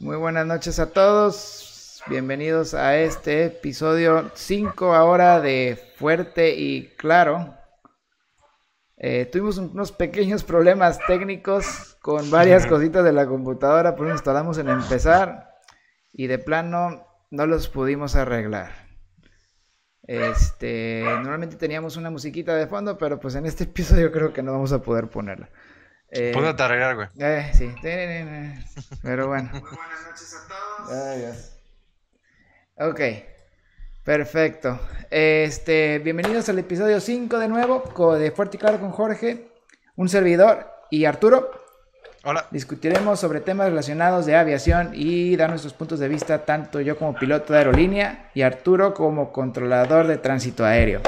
Muy buenas noches a todos. Bienvenidos a este episodio 5 ahora de Fuerte y Claro. Eh, tuvimos unos pequeños problemas técnicos con varias cositas de la computadora, por eso instalamos en empezar y de plano no los pudimos arreglar. Este, normalmente teníamos una musiquita de fondo, pero pues en este episodio creo que no vamos a poder ponerla. Eh, Póngate arreglar, güey. Eh, sí. Pero bueno. Muy buenas noches a todos. Adiós. Ok. Perfecto. Este, bienvenidos al episodio 5 de nuevo de Fuerte y Claro con Jorge, un servidor y Arturo. Hola. Discutiremos sobre temas relacionados de aviación y dar nuestros puntos de vista, tanto yo como piloto de aerolínea y Arturo como controlador de tránsito aéreo.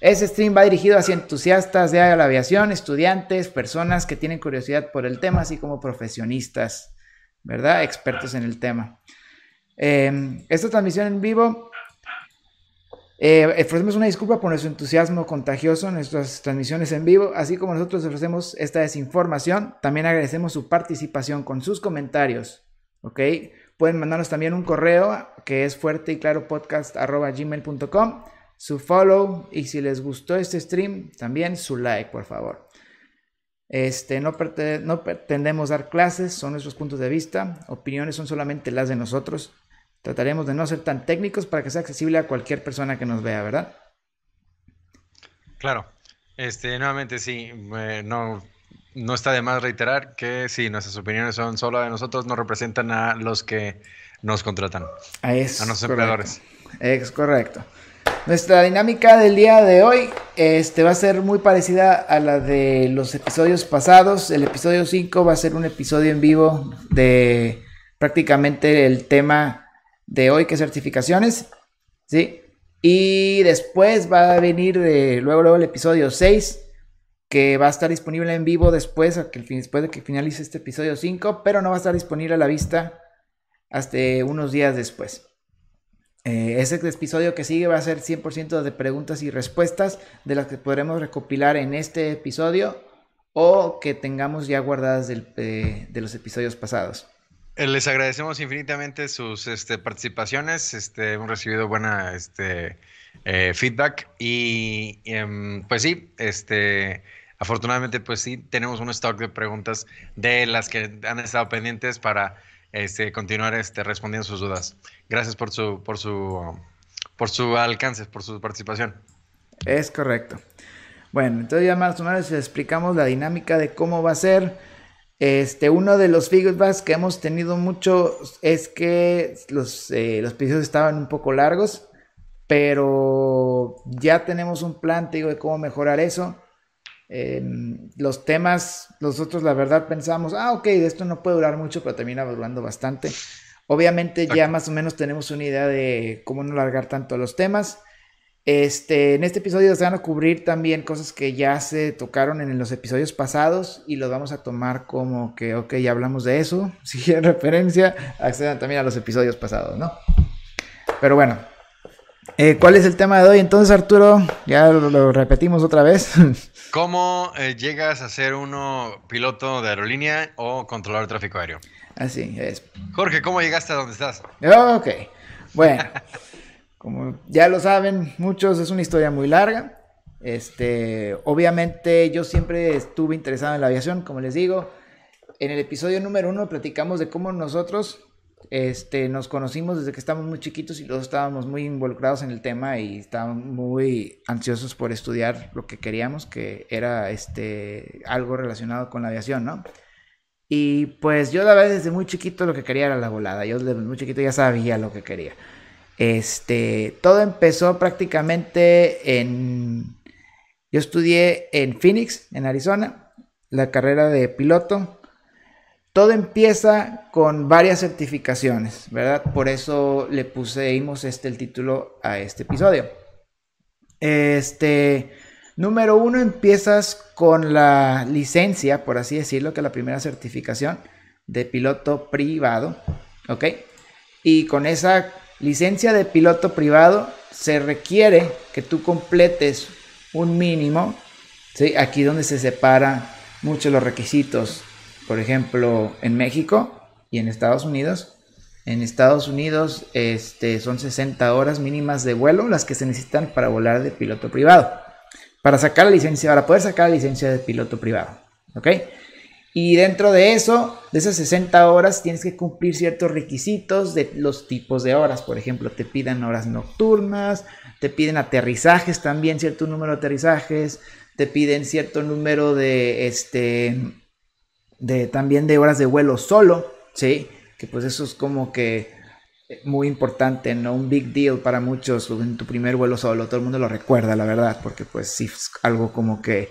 Este stream va dirigido hacia entusiastas de la aviación, estudiantes, personas que tienen curiosidad por el tema, así como profesionistas, ¿verdad? Expertos en el tema. Em, esta transmisión en vivo, eh, ofrecemos una disculpa por nuestro entusiasmo contagioso en nuestras transmisiones en vivo, así como nosotros ofrecemos esta desinformación, también agradecemos su participación con sus comentarios, ¿ok? Pueden mandarnos también un correo que es fuerte podcast su follow y si les gustó este stream, también su like, por favor. Este, no, no pretendemos dar clases, son nuestros puntos de vista, opiniones son solamente las de nosotros. Trataremos de no ser tan técnicos para que sea accesible a cualquier persona que nos vea, ¿verdad? Claro. Este, nuevamente sí, eh, no, no está de más reiterar que sí, nuestras opiniones son solo de nosotros, no representan a los que nos contratan, a nuestros empleadores. Es correcto. Nuestra dinámica del día de hoy este, va a ser muy parecida a la de los episodios pasados. El episodio 5 va a ser un episodio en vivo de prácticamente el tema de hoy, que es certificaciones. ¿sí? Y después va a venir de, luego, el episodio 6, que va a estar disponible en vivo después, después de que finalice este episodio 5, pero no va a estar disponible a la vista hasta unos días después. Eh, ese episodio que sigue va a ser 100% de preguntas y respuestas de las que podremos recopilar en este episodio o que tengamos ya guardadas de los episodios pasados. Eh, les agradecemos infinitamente sus este, participaciones. Este, hemos recibido buena este, eh, feedback y, em, pues sí, afortunadamente pues sí, tenemos un stock de preguntas de las que han estado pendientes para este, continuar este, respondiendo sus dudas. Gracias por su, por su, por su alcance, por su participación. Es correcto. Bueno, entonces ya más o menos les explicamos la dinámica de cómo va a ser. Este, uno de los feedbacks que hemos tenido mucho es que los, eh, los episodios estaban un poco largos, pero ya tenemos un plan, te digo, de cómo mejorar eso los temas, nosotros la verdad pensamos, ah, ok, esto no puede durar mucho, pero termina durando bastante. Obviamente ya más o menos tenemos una idea de cómo no largar tanto los temas. Este, en este episodio se van a cubrir también cosas que ya se tocaron en los episodios pasados y los vamos a tomar como que, ok, ya hablamos de eso. Si quieren referencia, accedan también a los episodios pasados, ¿no? Pero bueno, eh, ¿cuál es el tema de hoy entonces, Arturo? Ya lo repetimos otra vez. ¿Cómo eh, llegas a ser uno piloto de aerolínea o controlador de tráfico aéreo? Así es. Jorge, ¿cómo llegaste a donde estás? Ok, bueno, como ya lo saben muchos, es una historia muy larga. Este, obviamente yo siempre estuve interesado en la aviación, como les digo. En el episodio número uno platicamos de cómo nosotros este, nos conocimos desde que estábamos muy chiquitos y todos estábamos muy involucrados en el tema y estábamos muy ansiosos por estudiar lo que queríamos, que era este, algo relacionado con la aviación, ¿no? Y pues yo la desde muy chiquito lo que quería era la volada, yo desde muy chiquito ya sabía lo que quería. Este, todo empezó prácticamente en... Yo estudié en Phoenix, en Arizona, la carrera de piloto todo empieza con varias certificaciones, ¿verdad? Por eso le pusimos este el título a este episodio. Este, número uno, empiezas con la licencia, por así decirlo, que es la primera certificación de piloto privado, ¿ok? Y con esa licencia de piloto privado se requiere que tú completes un mínimo, ¿sí? Aquí donde se separa mucho los requisitos por ejemplo, en México y en Estados Unidos, En Estados Unidos este, son 60 horas mínimas de vuelo las que se necesitan para volar de piloto privado. Para sacar la licencia, para poder sacar la licencia de piloto privado. ¿Ok? Y dentro de eso, de esas 60 horas, tienes que cumplir ciertos requisitos de los tipos de horas. Por ejemplo, te piden horas nocturnas, te piden aterrizajes también, cierto número de aterrizajes, te piden cierto número de, este, de también de horas de vuelo solo, ¿sí? Que pues eso es como que muy importante, ¿no? Un big deal para muchos en tu primer vuelo solo. Todo el mundo lo recuerda, la verdad, porque pues sí, es algo como que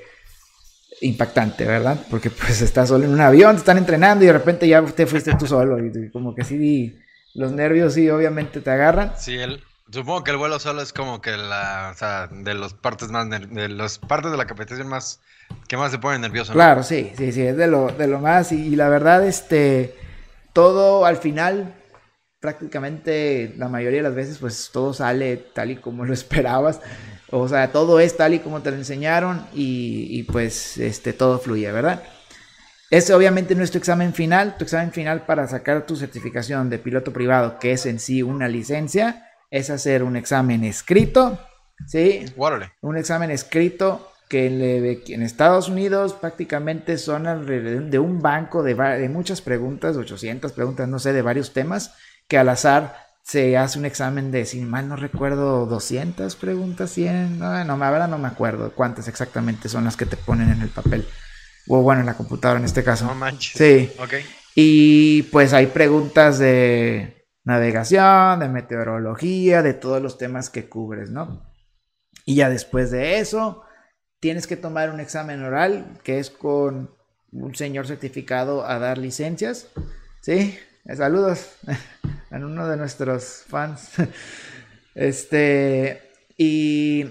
impactante, ¿verdad? Porque pues estás solo en un avión, te están entrenando y de repente ya te fuiste tú solo y como que sí, los nervios sí obviamente te agarran. Sí, el, supongo que el vuelo solo es como que la, o sea, de los partes más, de las partes de la competición más, que más se ponen nervioso. Claro, sí, sí, sí, es de lo, de lo más y, y la verdad, este, todo al final prácticamente la mayoría de las veces pues todo sale tal y como lo esperabas. O sea, todo es tal y como te lo enseñaron y, pues este, todo fluye, ¿verdad? Ese obviamente no es tu examen final. Tu examen final para sacar tu certificación de piloto privado, que es en sí una licencia, es hacer un examen escrito. ¿Sí? Un examen escrito que en Estados Unidos prácticamente son alrededor de un banco de, de muchas preguntas, 800 preguntas, no sé, de varios temas, que al azar se hace un examen de, si mal no recuerdo, 200 preguntas, 100, no, no, verdad no me acuerdo cuántas exactamente son las que te ponen en el papel, o bueno, en la computadora en este caso. No manches. Sí. Y pues hay preguntas de navegación, de meteorología, de todos los temas que cubres, ¿no? Y ya después de eso, tienes que tomar un examen oral, que es con un señor certificado a dar licencias, ¿sí? Eh, saludos a uno de nuestros fans. Este, y,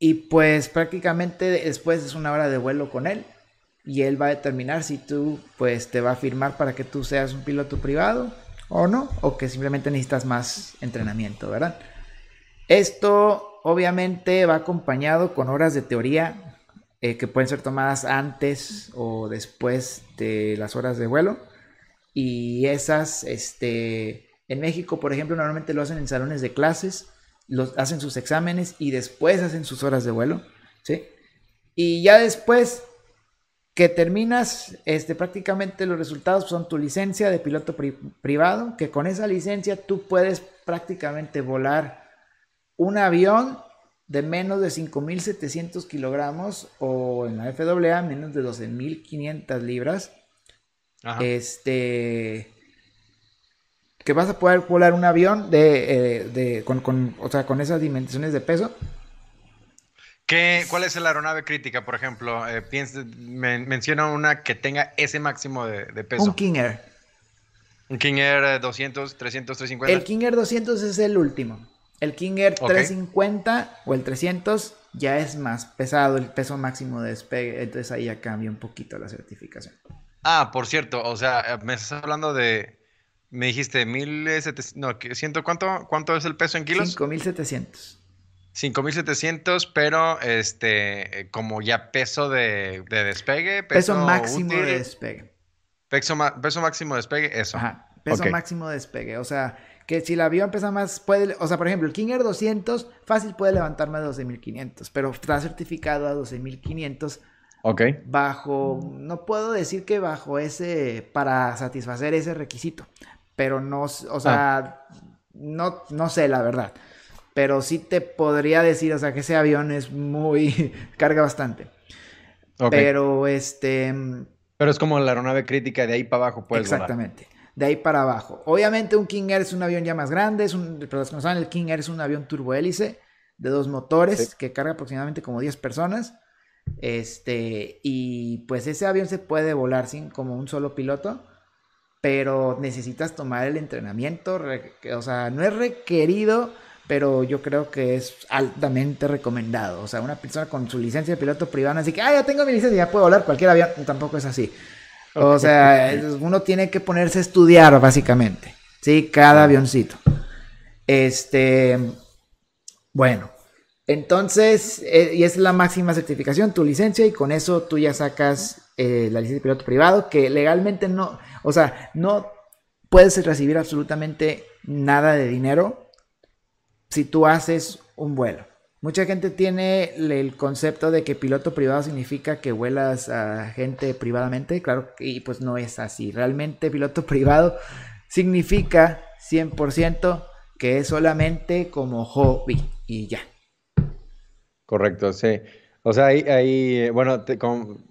y pues prácticamente después es una hora de vuelo con él y él va a determinar si tú pues te va a firmar para que tú seas un piloto privado o no, o que simplemente necesitas más entrenamiento, ¿verdad? Esto obviamente va acompañado con horas de teoría eh, que pueden ser tomadas antes o después de las horas de vuelo. Y esas, este, en México, por ejemplo, normalmente lo hacen en salones de clases, los, hacen sus exámenes y después hacen sus horas de vuelo, ¿sí? Y ya después que terminas, este, prácticamente los resultados son tu licencia de piloto privado, que con esa licencia tú puedes prácticamente volar un avión de menos de 5.700 kilogramos o en la FAA menos de 12.500 libras este. Que vas a poder volar un avión de, eh, con, o sea, con esas dimensiones de peso. ¿Qué, ¿Cuál es la aeronave crítica, por ejemplo? Eh, menciona una que tenga ese máximo de, peso. Un King Air. Un King Air 200, 300, 350. El King Air 200 es el último. El King Air 350 o el 300 ya es más pesado, el peso máximo de despegue. Entonces ahí ya cambia un poquito la certificación. Ah, por cierto, o sea, eh, me estás hablando de. Me dijiste mil No, ¿siento cuánto, cuánto es el peso en kilos? 5700. 5700, pero este, eh, como ya peso de, despegue. Peso, máximo de despegue. Peso, peso máximo de despegue, eso. Ajá, peso máximo de despegue. O sea, que si el avión pesa más, puede, o sea, por ejemplo, el King Air 200 fácil puede levantar más de 12.500, pero está certificado a 12.500 Ok. Bajo, no puedo decir que bajo ese, para satisfacer ese requisito, pero no, o sea, ah. no, no sé la verdad. Pero sí te podría decir, o sea, que ese avión es muy, carga bastante. Pero este... Pero es como la aeronave crítica de ahí para abajo, pues. Exactamente. De ahí para abajo. Obviamente un King Air es un avión ya más grande, es un, pero los que no saben, el King Air es un avión turbohélice de dos motores que carga aproximadamente como 10 personas. Este, y pues ese avión se puede volar sin como un solo piloto, pero necesitas tomar el entrenamiento, o sea, no es requerido, pero yo creo que es altamente recomendado. O sea, una persona con su licencia de piloto privado, así que, ah, ya tengo mi licencia, ya puedo volar cualquier avión, tampoco es así. O sea, uno tiene que ponerse a estudiar, básicamente, ¿sí? Cada avioncito. Este, bueno, entonces, eh, y es la máxima certificación, tu licencia, y con eso tú ya sacas eh, la licencia de piloto privado, que legalmente no, o sea, no puedes recibir absolutamente nada de dinero si tú haces un vuelo. Mucha gente tiene el concepto de que piloto privado significa que vuelas a gente privadamente, claro, y pues no es así. Realmente piloto privado significa 100% que es solamente como hobby y ya. Correcto, sí. O sea, ahí, bueno,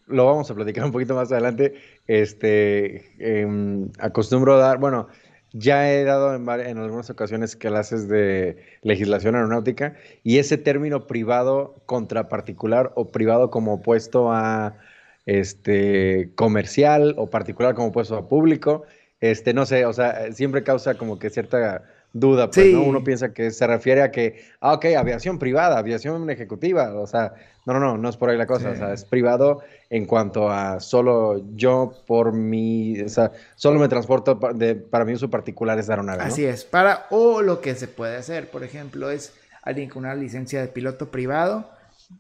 lo vamos a platicar un poquito más adelante. Este, em, acostumbro a dar, bueno, ya he dado en, algunas ocasiones clases de legislación aeronáutica y ese término privado contra particular o privado como opuesto a este, comercial o particular como opuesto a público, este, no sé, o sea, siempre causa como que cierta duda, pues, ¿no? Uno piensa que se refiere a que, ah, ok, aviación privada, aviación ejecutiva, o sea, no, no, no, no es por ahí la cosa, o sea, es privado en cuanto a solo yo por mi, o sea, solo me transporto, de, para mí uso particular es dar una Así es, para, o lo que se puede hacer, por ejemplo, es alguien con una licencia de piloto privado,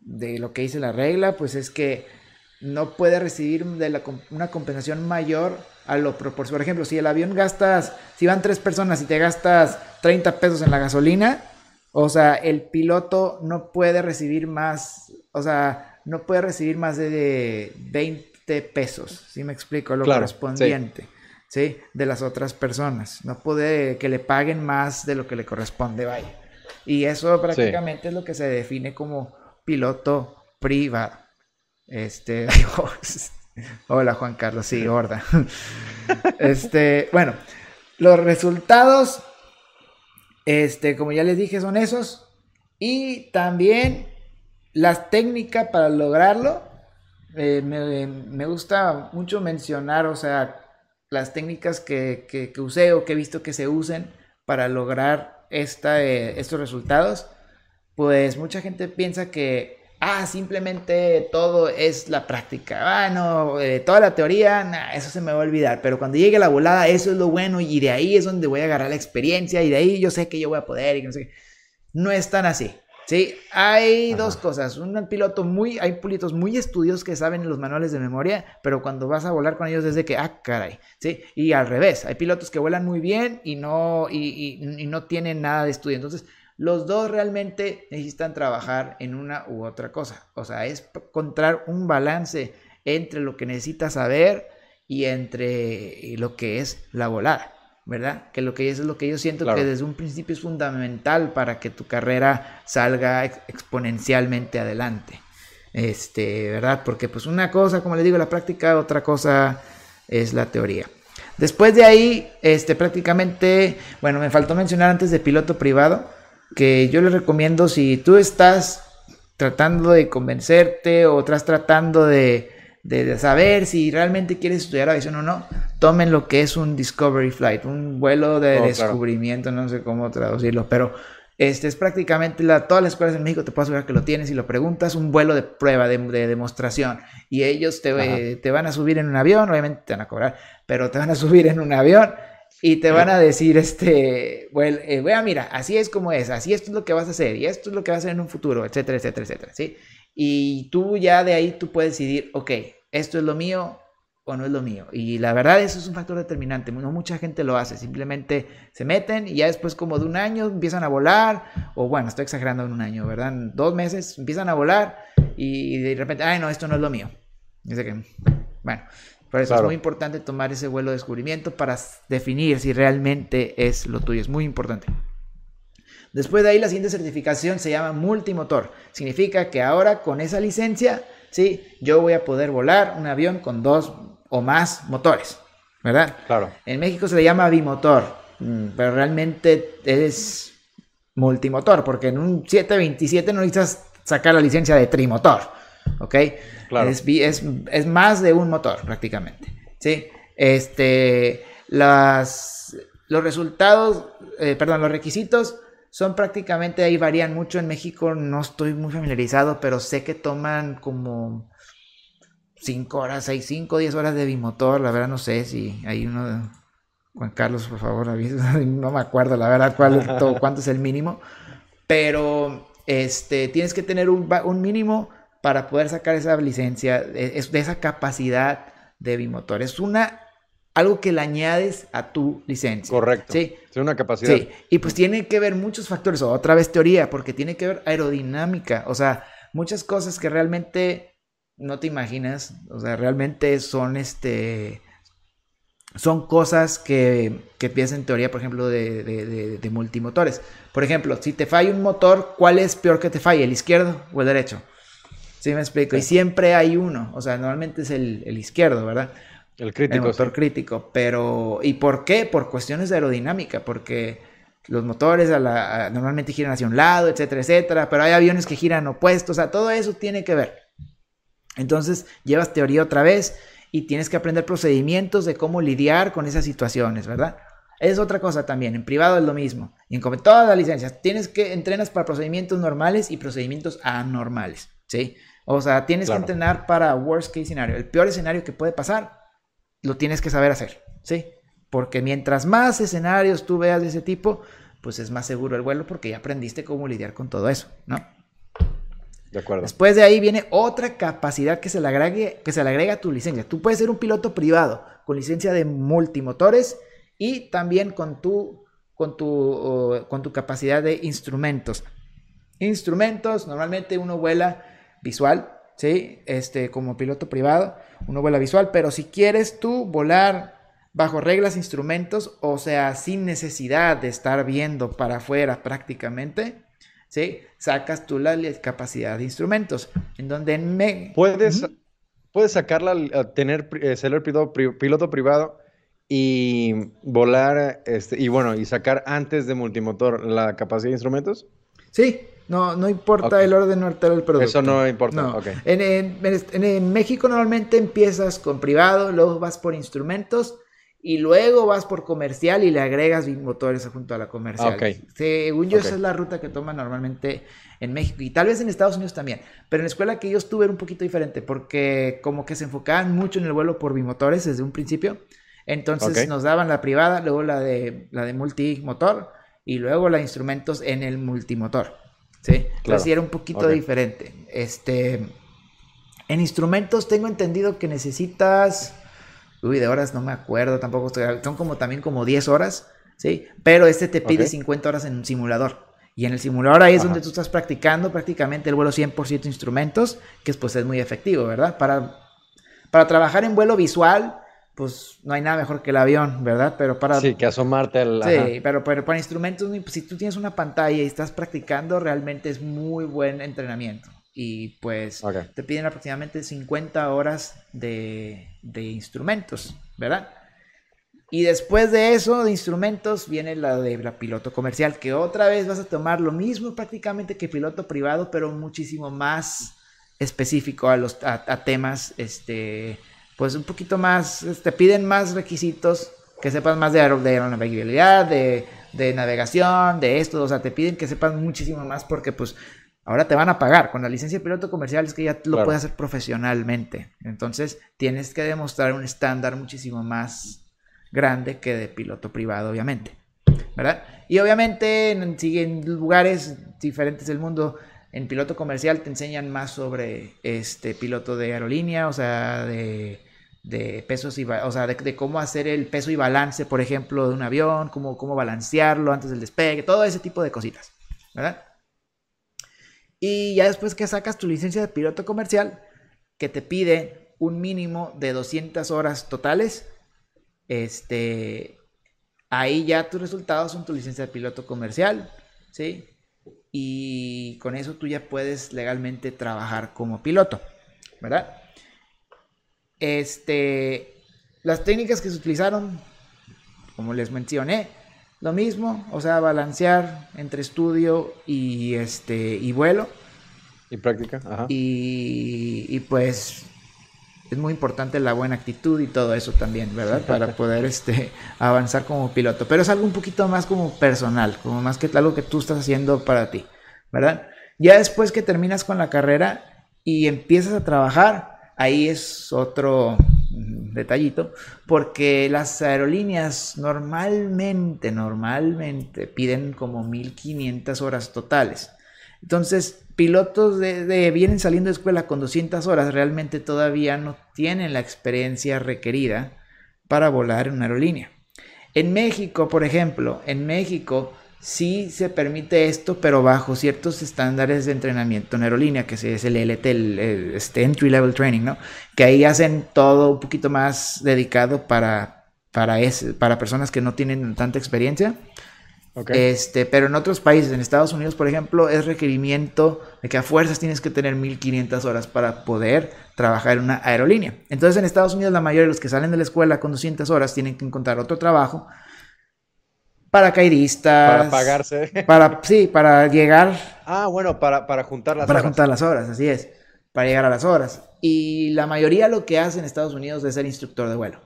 de lo que dice la regla, pues es que no puede recibir de la, una compensación mayor a lo proporcional. Por ejemplo, si el avión gastas, si van tres personas y te gastas 30 pesos en la gasolina, o sea, el piloto no puede recibir más, o sea, no puede recibir más de 20 pesos, si me explico? Lo correspondiente, sí. De las otras personas. No puede que le paguen más de lo que le corresponde, vaya. Y eso prácticamente es lo que se define como piloto privado. Este, Hola Juan Carlos, sí, gorda. Este, bueno, los resultados, este, como ya les dije, son esos. Y también las técnicas para lograrlo. Eh, me, gusta mucho mencionar, o sea, las técnicas que, que, usé o que he visto que se usen para lograr esta, eh, estos resultados. Pues mucha gente piensa que ah, simplemente todo es la práctica. Ah, no, eh, toda la teoría, eso se me va a olvidar. Pero cuando llegue la volada, eso es lo bueno y de ahí es donde voy a agarrar la experiencia y de ahí yo sé que yo voy a poder y no sé No es tan así. Sí, hay dos cosas. Un piloto muy, hay pilotos muy estudios que saben los manuales de memoria, pero cuando vas a volar con ellos desde que, ah, caray, sí. Y al revés, hay pilotos que vuelan muy bien y no, y, y no tienen nada de estudio. Entonces, los dos realmente necesitan trabajar en una u otra cosa. O sea, es encontrar un balance entre lo que necesitas saber y entre lo que es la volada, ¿verdad? Que lo que es, es lo que yo siento que desde un principio es fundamental para que tu carrera salga exponencialmente adelante. Este, ¿verdad? Porque pues una cosa, como le digo, la práctica, otra cosa es la teoría. Después de ahí, este, prácticamente, bueno, me faltó mencionar antes de piloto privado, que yo les recomiendo si tú estás tratando de convencerte o estás tratando de, saber si realmente quieres estudiar aviación o no, tomen lo que es un Discovery Flight, un vuelo de oh, descubrimiento, no sé cómo traducirlo, pero este es prácticamente la, todas las escuelas en México te puedo asegurar que lo tienes y lo preguntas, un vuelo de prueba, de, demostración, y ellos te, te van a subir en un avión, obviamente te van a cobrar, pero te van a subir en un avión y te van a decir, este, bueno, eh, mira, así es como es, así esto es lo que vas a hacer, y esto es lo que vas a hacer en un futuro, etcétera, etcétera, etcétera, ¿sí? Y tú ya de ahí tú puedes decidir, ok, esto es lo mío o no es lo mío. Y la verdad eso es un factor determinante, no mucha gente lo hace, simplemente se meten y ya después como de un año empiezan a volar, o bueno, estoy exagerando en un año, ¿verdad? En dos meses empiezan a volar y de repente, ay no, esto no es lo mío. Dice que, bueno, por eso es muy importante tomar ese vuelo de descubrimiento para definir si realmente es lo tuyo. Es muy importante. Después de ahí, la siguiente certificación se llama multimotor. Significa que ahora con esa licencia, ¿sí? yo voy a poder volar un avión con dos o más motores. ¿Verdad? Claro. En México se le llama bimotor, mm, pero realmente es multimotor, porque en un 727 no necesitas sacar la licencia de trimotor. ¿Ok? Es, más de un motor prácticamente. ¿sí? Este, las, los resultados, eh, perdón, los requisitos son prácticamente, ahí varían mucho. En México no estoy muy familiarizado, pero sé que toman como 5 horas, 6, 5, 10 horas de bimotor. La verdad no sé si hay uno... Juan Carlos, por favor, no me acuerdo la verdad cuál, cuánto es el mínimo, pero este, tienes que tener un, un mínimo para poder sacar esa licencia, de, esa capacidad de bimotor. Es una algo que le añades a tu licencia. Correcto. Sí. Es una capacidad. Sí. Y pues tiene que ver muchos factores, otra vez teoría, porque tiene que ver aerodinámica, o sea, muchas cosas que realmente no te imaginas, o sea, realmente son este son cosas que, que piensas en teoría, por ejemplo, de, de, multimotores. Por ejemplo, si te falla un motor, ¿cuál es peor que te falle? ¿El izquierdo o el derecho? ¿Sí me explico? Y siempre hay uno, o sea, normalmente es el, el izquierdo, ¿verdad? El crítico. El motor crítico. Pero, ¿y por qué? Por cuestiones de aerodinámica, porque los motores a la, normalmente giran hacia un lado, etcétera, etcétera, pero hay aviones que giran opuestos, o sea, todo eso tiene que ver. Entonces, llevas teoría otra vez y tienes que aprender procedimientos de cómo lidiar con esas situaciones, ¿verdad? Es otra cosa también, en privado es lo mismo. Y en todas las licencias, tienes que entrenas para procedimientos normales y procedimientos anormales, ¿sí? O sea, tienes que entrenar para worst case scenario, el peor escenario que puede pasar lo tienes que saber hacer, ¿sí? Porque mientras más escenarios tú veas de ese tipo, pues es más seguro el vuelo porque ya aprendiste cómo lidiar con todo eso, ¿no? De acuerdo. Después de ahí viene otra capacidad que se le agregue, que se le agrega a tu licencia. Tú puedes ser un piloto privado con licencia de multimotores y también con tu, con tu, con tu capacidad de instrumentos. Instrumentos, normalmente uno vuela visual, ¿sí? Este, como piloto privado, uno vuela visual, pero si quieres tú volar bajo reglas, instrumentos, o sea, sin necesidad de estar viendo para afuera prácticamente, ¿sí? Sacas tú la capacidad de instrumentos, en donde me... Puedes, puedes sacarla, tener, eh, ser el piloto, privado y volar, este, y bueno, y sacar antes de multimotor la capacidad de instrumentos. Sí, no, no importa el orden arterial del producto. Eso no importa. En, México normalmente empiezas con privado, luego vas por instrumentos y luego vas por comercial y le agregas motores junto a la comercial. Según yo, esa es la ruta que toman normalmente en México y tal vez en Estados Unidos también. Pero en la escuela que yo estuve era un poquito diferente porque como que se enfocaban mucho en el vuelo por bimotores desde un principio. Entonces nos daban la privada, luego la de, la de multimotor y luego la de instrumentos en el multimotor. ¿Sí? Claro. era un poquito diferente. Este, en instrumentos tengo entendido que necesitas, uy, de horas no me acuerdo tampoco, son como también como 10 horas, ¿sí? Pero este te pide 50 horas en un simulador. Y en el simulador ahí es donde tú estás practicando prácticamente el vuelo 100% instrumentos, que pues es muy efectivo, ¿verdad? Para, para trabajar en vuelo visual, pues no hay nada mejor que el avión, ¿verdad? Pero para... Sí, que asomarte al... Sí, pero, para instrumentos, pues, si tú tienes una pantalla y estás practicando, realmente es muy buen entrenamiento. Y pues te piden aproximadamente 50 horas de, de, instrumentos, ¿verdad? Y después de eso, de instrumentos, viene la de la piloto comercial, que otra vez vas a tomar lo mismo prácticamente que piloto privado, pero muchísimo más específico a los a temas, este pues un poquito más, te piden más requisitos, que sepas más de, aeronavegabilidad, de, de navegación, de esto, o sea, te piden que sepas muchísimo más porque pues ahora te van a pagar. Con la licencia de piloto comercial es que ya lo puedes hacer profesionalmente. Entonces tienes que demostrar un estándar muchísimo más grande que de piloto privado, obviamente. ¿Verdad? Y obviamente en, en lugares diferentes del mundo, en piloto comercial te enseñan más sobre este piloto de aerolínea, o sea, de de pesos y, o sea, de, cómo hacer el peso y balance, por ejemplo, de un avión, cómo, cómo balancearlo antes del despegue, todo ese tipo de cositas, ¿verdad? Y ya después que sacas tu licencia de piloto comercial, que te pide un mínimo de 200 horas totales, este, ahí ya tus resultados son tu licencia de piloto comercial, ¿sí? Y con eso tú ya puedes legalmente trabajar como piloto, ¿verdad? Este, las técnicas que se utilizaron, como les mencioné, lo mismo, o sea, balancear entre estudio y este y vuelo. Y práctica, ajá. Y, y pues es muy importante la buena actitud y todo eso también, ¿verdad? Para poder este, avanzar como piloto. Pero es algo un poquito más como personal, como más que algo que tú estás haciendo para ti, ¿verdad? Ya después que terminas con la carrera y empiezas a trabajar, ahí es otro detallito, porque las aerolíneas normalmente, normalmente piden como 1500 horas totales. Entonces, pilotos de, vienen saliendo de escuela con 200 horas, realmente todavía no tienen la experiencia requerida para volar en una aerolínea. En México, por ejemplo, en México sí se permite esto, pero bajo ciertos estándares de entrenamiento en aerolínea, que es el LT, el, este Entry Level Training, ¿no? Que ahí hacen todo un poquito más dedicado para, para, para personas que no tienen tanta experiencia. Este, pero en otros países, en Estados Unidos, por ejemplo, es requerimiento de que a fuerzas tienes que tener 1500 horas para poder trabajar en una aerolínea. Entonces, en Estados Unidos, la mayoría de los que salen de la escuela con 200 horas tienen que encontrar otro trabajo paracaidistas. Para pagarse. Para, sí, para llegar. Ah, bueno, para, para juntar las horas. Para juntar las horas, así es. Para llegar a las horas. Y la mayoría lo que hace en Estados Unidos es ser instructor de vuelo.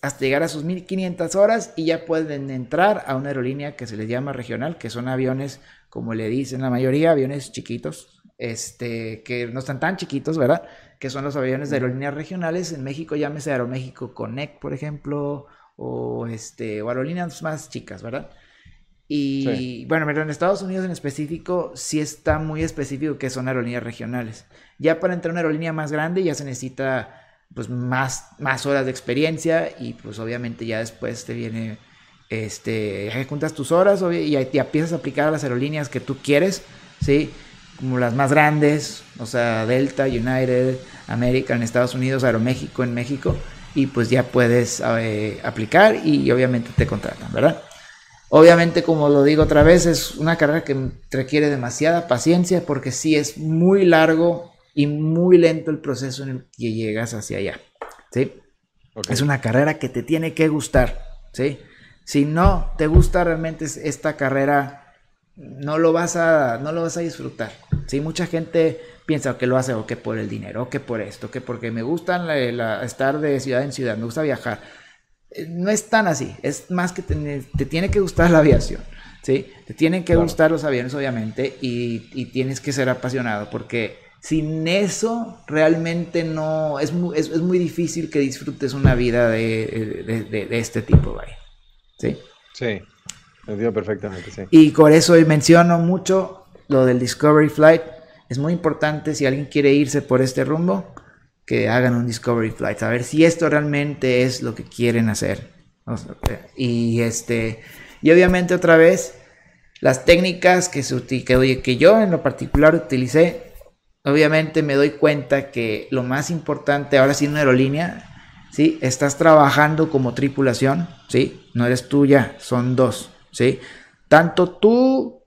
Hasta llegar a sus 1500 horas y ya pueden entrar a una aerolínea que se les llama regional, que son aviones, como le dicen la mayoría, aviones chiquitos, este, que no están tan chiquitos, ¿verdad? Que son los aviones de aerolíneas regionales. En México llámese Aeroméxico Connect, por ejemplo, o, este, o aerolíneas más chicas, ¿verdad? Y bueno, pero en Estados Unidos en específico sí está muy específico que son aerolíneas regionales. Ya para entrar a una aerolínea más grande ya se necesita pues más, más horas de experiencia y pues obviamente ya después te viene, este, juntas tus horas y ya, empiezas a aplicar a las aerolíneas que tú quieres, ¿sí? Como las más grandes, o sea, Delta, United, American en Estados Unidos, Aeroméxico en México y pues ya puedes eh, aplicar y obviamente te contratan, ¿verdad? Obviamente, como lo digo otra vez, es una carrera que requiere demasiada paciencia porque sí es muy largo y muy lento el proceso en el que llegas hacia allá, ¿sí? Es una carrera que te tiene que gustar, ¿sí? Si no te gusta realmente esta carrera, no lo vas a, no lo vas a disfrutar, ¿sí? Mucha gente piensa que lo hace o que por el dinero, o que por esto, que porque me gusta estar de ciudad en ciudad, me gusta viajar. Eh, no es tan así, es más que te, tiene que gustar la aviación, ¿sí? Te tienen que gustar los aviones, obviamente, y, tienes que ser apasionado, porque sin eso realmente no, es muy, es, muy difícil que disfrutes una vida de, de, este tipo, vaya. ¿Sí? Sí, entiendo perfectamente, sí. Y por eso menciono mucho lo del Discovery Flight, es muy importante si alguien quiere irse por este rumbo, que hagan un Discovery Flight, a ver si esto realmente es lo que quieren hacer. Y este, y obviamente otra vez, las técnicas que, que, que yo en lo particular utilicé, obviamente me doy cuenta que lo más importante ahora sí en una aerolínea, ¿sí? Estás trabajando como tripulación, ¿sí? No eres tuya, son dos, ¿sí? Tanto tú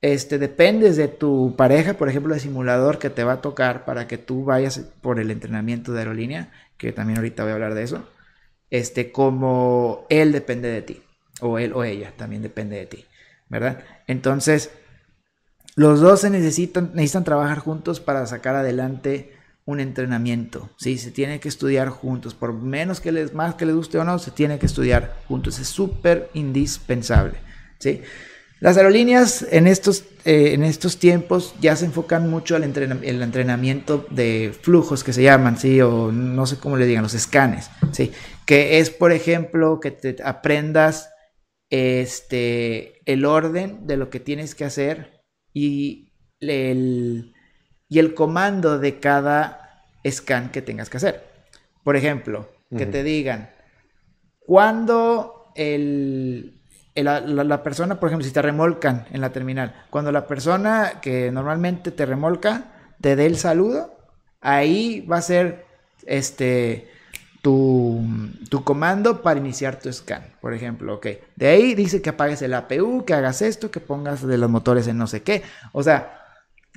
este, dependes de tu pareja, por ejemplo, de simulador que te va a tocar para que tú vayas por el entrenamiento de aerolínea, que también ahorita voy a hablar de eso, este, como él depende de ti, o él o ella también depende de ti, ¿verdad? Entonces, los dos se necesitan, necesitan trabajar juntos para sacar adelante un entrenamiento, ¿sí? Se tiene que estudiar juntos, por menos que les, más que les guste o no, se tiene que estudiar juntos, es súper indispensable, ¿sí? Las aerolíneas en estos, eh, en estos tiempos ya se enfocan mucho al el entrenamiento de flujos que se llaman, ¿sí? O no sé cómo le digan, los escanes, ¿sí? Que es, por ejemplo, que te aprendas este, el orden de lo que tienes que hacer y el, y el comando de cada scan que tengas que hacer. Por ejemplo, que te digan, cuando el, la, persona, por ejemplo, si te remolcan en la terminal, cuando la persona que normalmente te remolca te dé el saludo, ahí va a ser este tu, tu, comando para iniciar tu scan, por ejemplo, ok. De ahí dice que apagues el APU, que hagas esto, que pongas de los motores en no sé qué. O sea,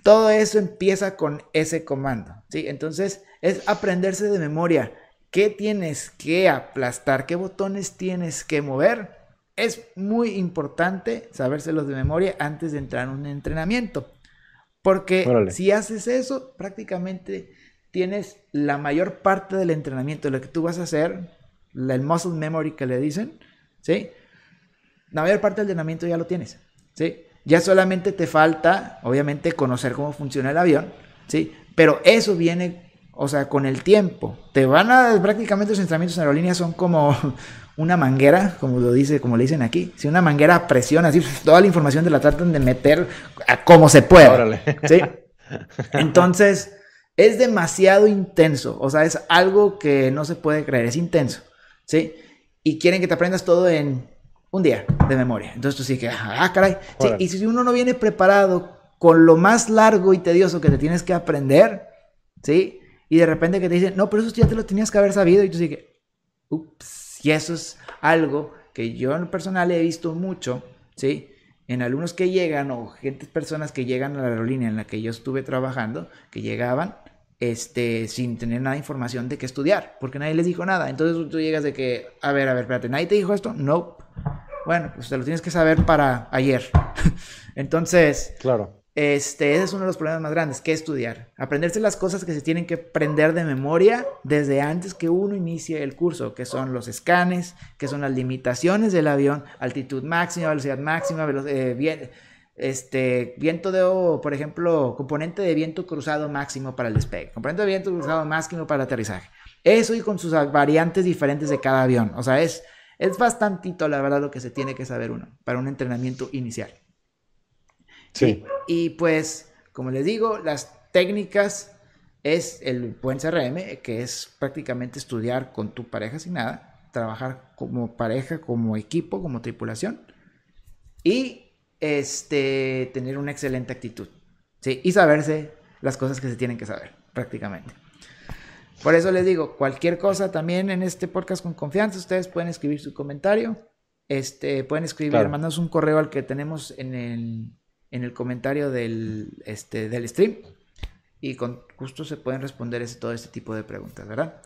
todo eso empieza con ese comando, ¿sí? Entonces, es aprenderse de memoria qué tienes que aplastar, qué botones tienes que mover es muy importante sabérselos de memoria antes de entrar en un entrenamiento. Porque si haces eso, prácticamente tienes la mayor parte del entrenamiento, lo que tú vas a hacer, el muscle memory que le dicen, ¿sí? La mayor parte del entrenamiento ya lo tienes, ¿sí? Ya solamente te falta, obviamente, conocer cómo funciona el avión, ¿sí? Pero eso viene, o sea, con el tiempo. Te van a, prácticamente los entrenamientos en aerolínea son como una manguera, como lo dice, como le dicen aquí, si una manguera a presión, así toda la información te la tratan de meter a como se pueda. ¿sí? Entonces, es demasiado intenso, o sea, es algo que no se puede creer, es intenso. ¿sí? Y quieren que te aprendas todo en un día de memoria. Entonces tú sí que, ah, caray. y si uno no viene preparado con lo más largo y tedioso que te tienes que aprender, ¿sí? Y de repente que te dicen, no, pero eso ya te lo tenías que haber sabido. Y tú sí que, ups, y eso es algo que yo en personal he visto mucho, ¿sí? En alumnos que llegan o gente, personas que llegan a la aerolínea en la que yo estuve trabajando, que llegaban este, sin tener nada de información de qué estudiar, porque nadie les dijo nada. Entonces tú llegas de que, a ver, a ver, espérate, ¿nadie te dijo esto? No. Bueno, pues te lo tienes que saber para ayer. Entonces, claro. Este, ese es uno de los problemas más grandes, que estudiar. Aprenderse las cosas que se tienen que aprender de memoria desde antes que uno inicie el curso, que son los escanes, que son las limitaciones del avión, altitud máxima, velocidad máxima, eh, este, viento de, por ejemplo, componente de viento cruzado máximo para el despegue, componente de viento cruzado máximo para el aterrizaje. Eso y con sus variantes diferentes de cada avión. O sea, es, es bastantito, la verdad, lo que se tiene que saber uno para un entrenamiento inicial. Sí. Y, pues, como les digo, las técnicas es el buen CRM, que es prácticamente estudiar con tu pareja nada trabajar como pareja, como equipo, como tripulación y este, tener una excelente actitud. ¿sí? Y saberse las cosas que se tienen que saber, prácticamente. Por eso les digo, cualquier cosa también en este podcast con confianza, ustedes pueden escribir su comentario. Este, pueden escribir, claro. un correo al que tenemos en el, en el comentario del, este, del stream y con gusto se pueden responder ese, todo este tipo de preguntas, ¿verdad?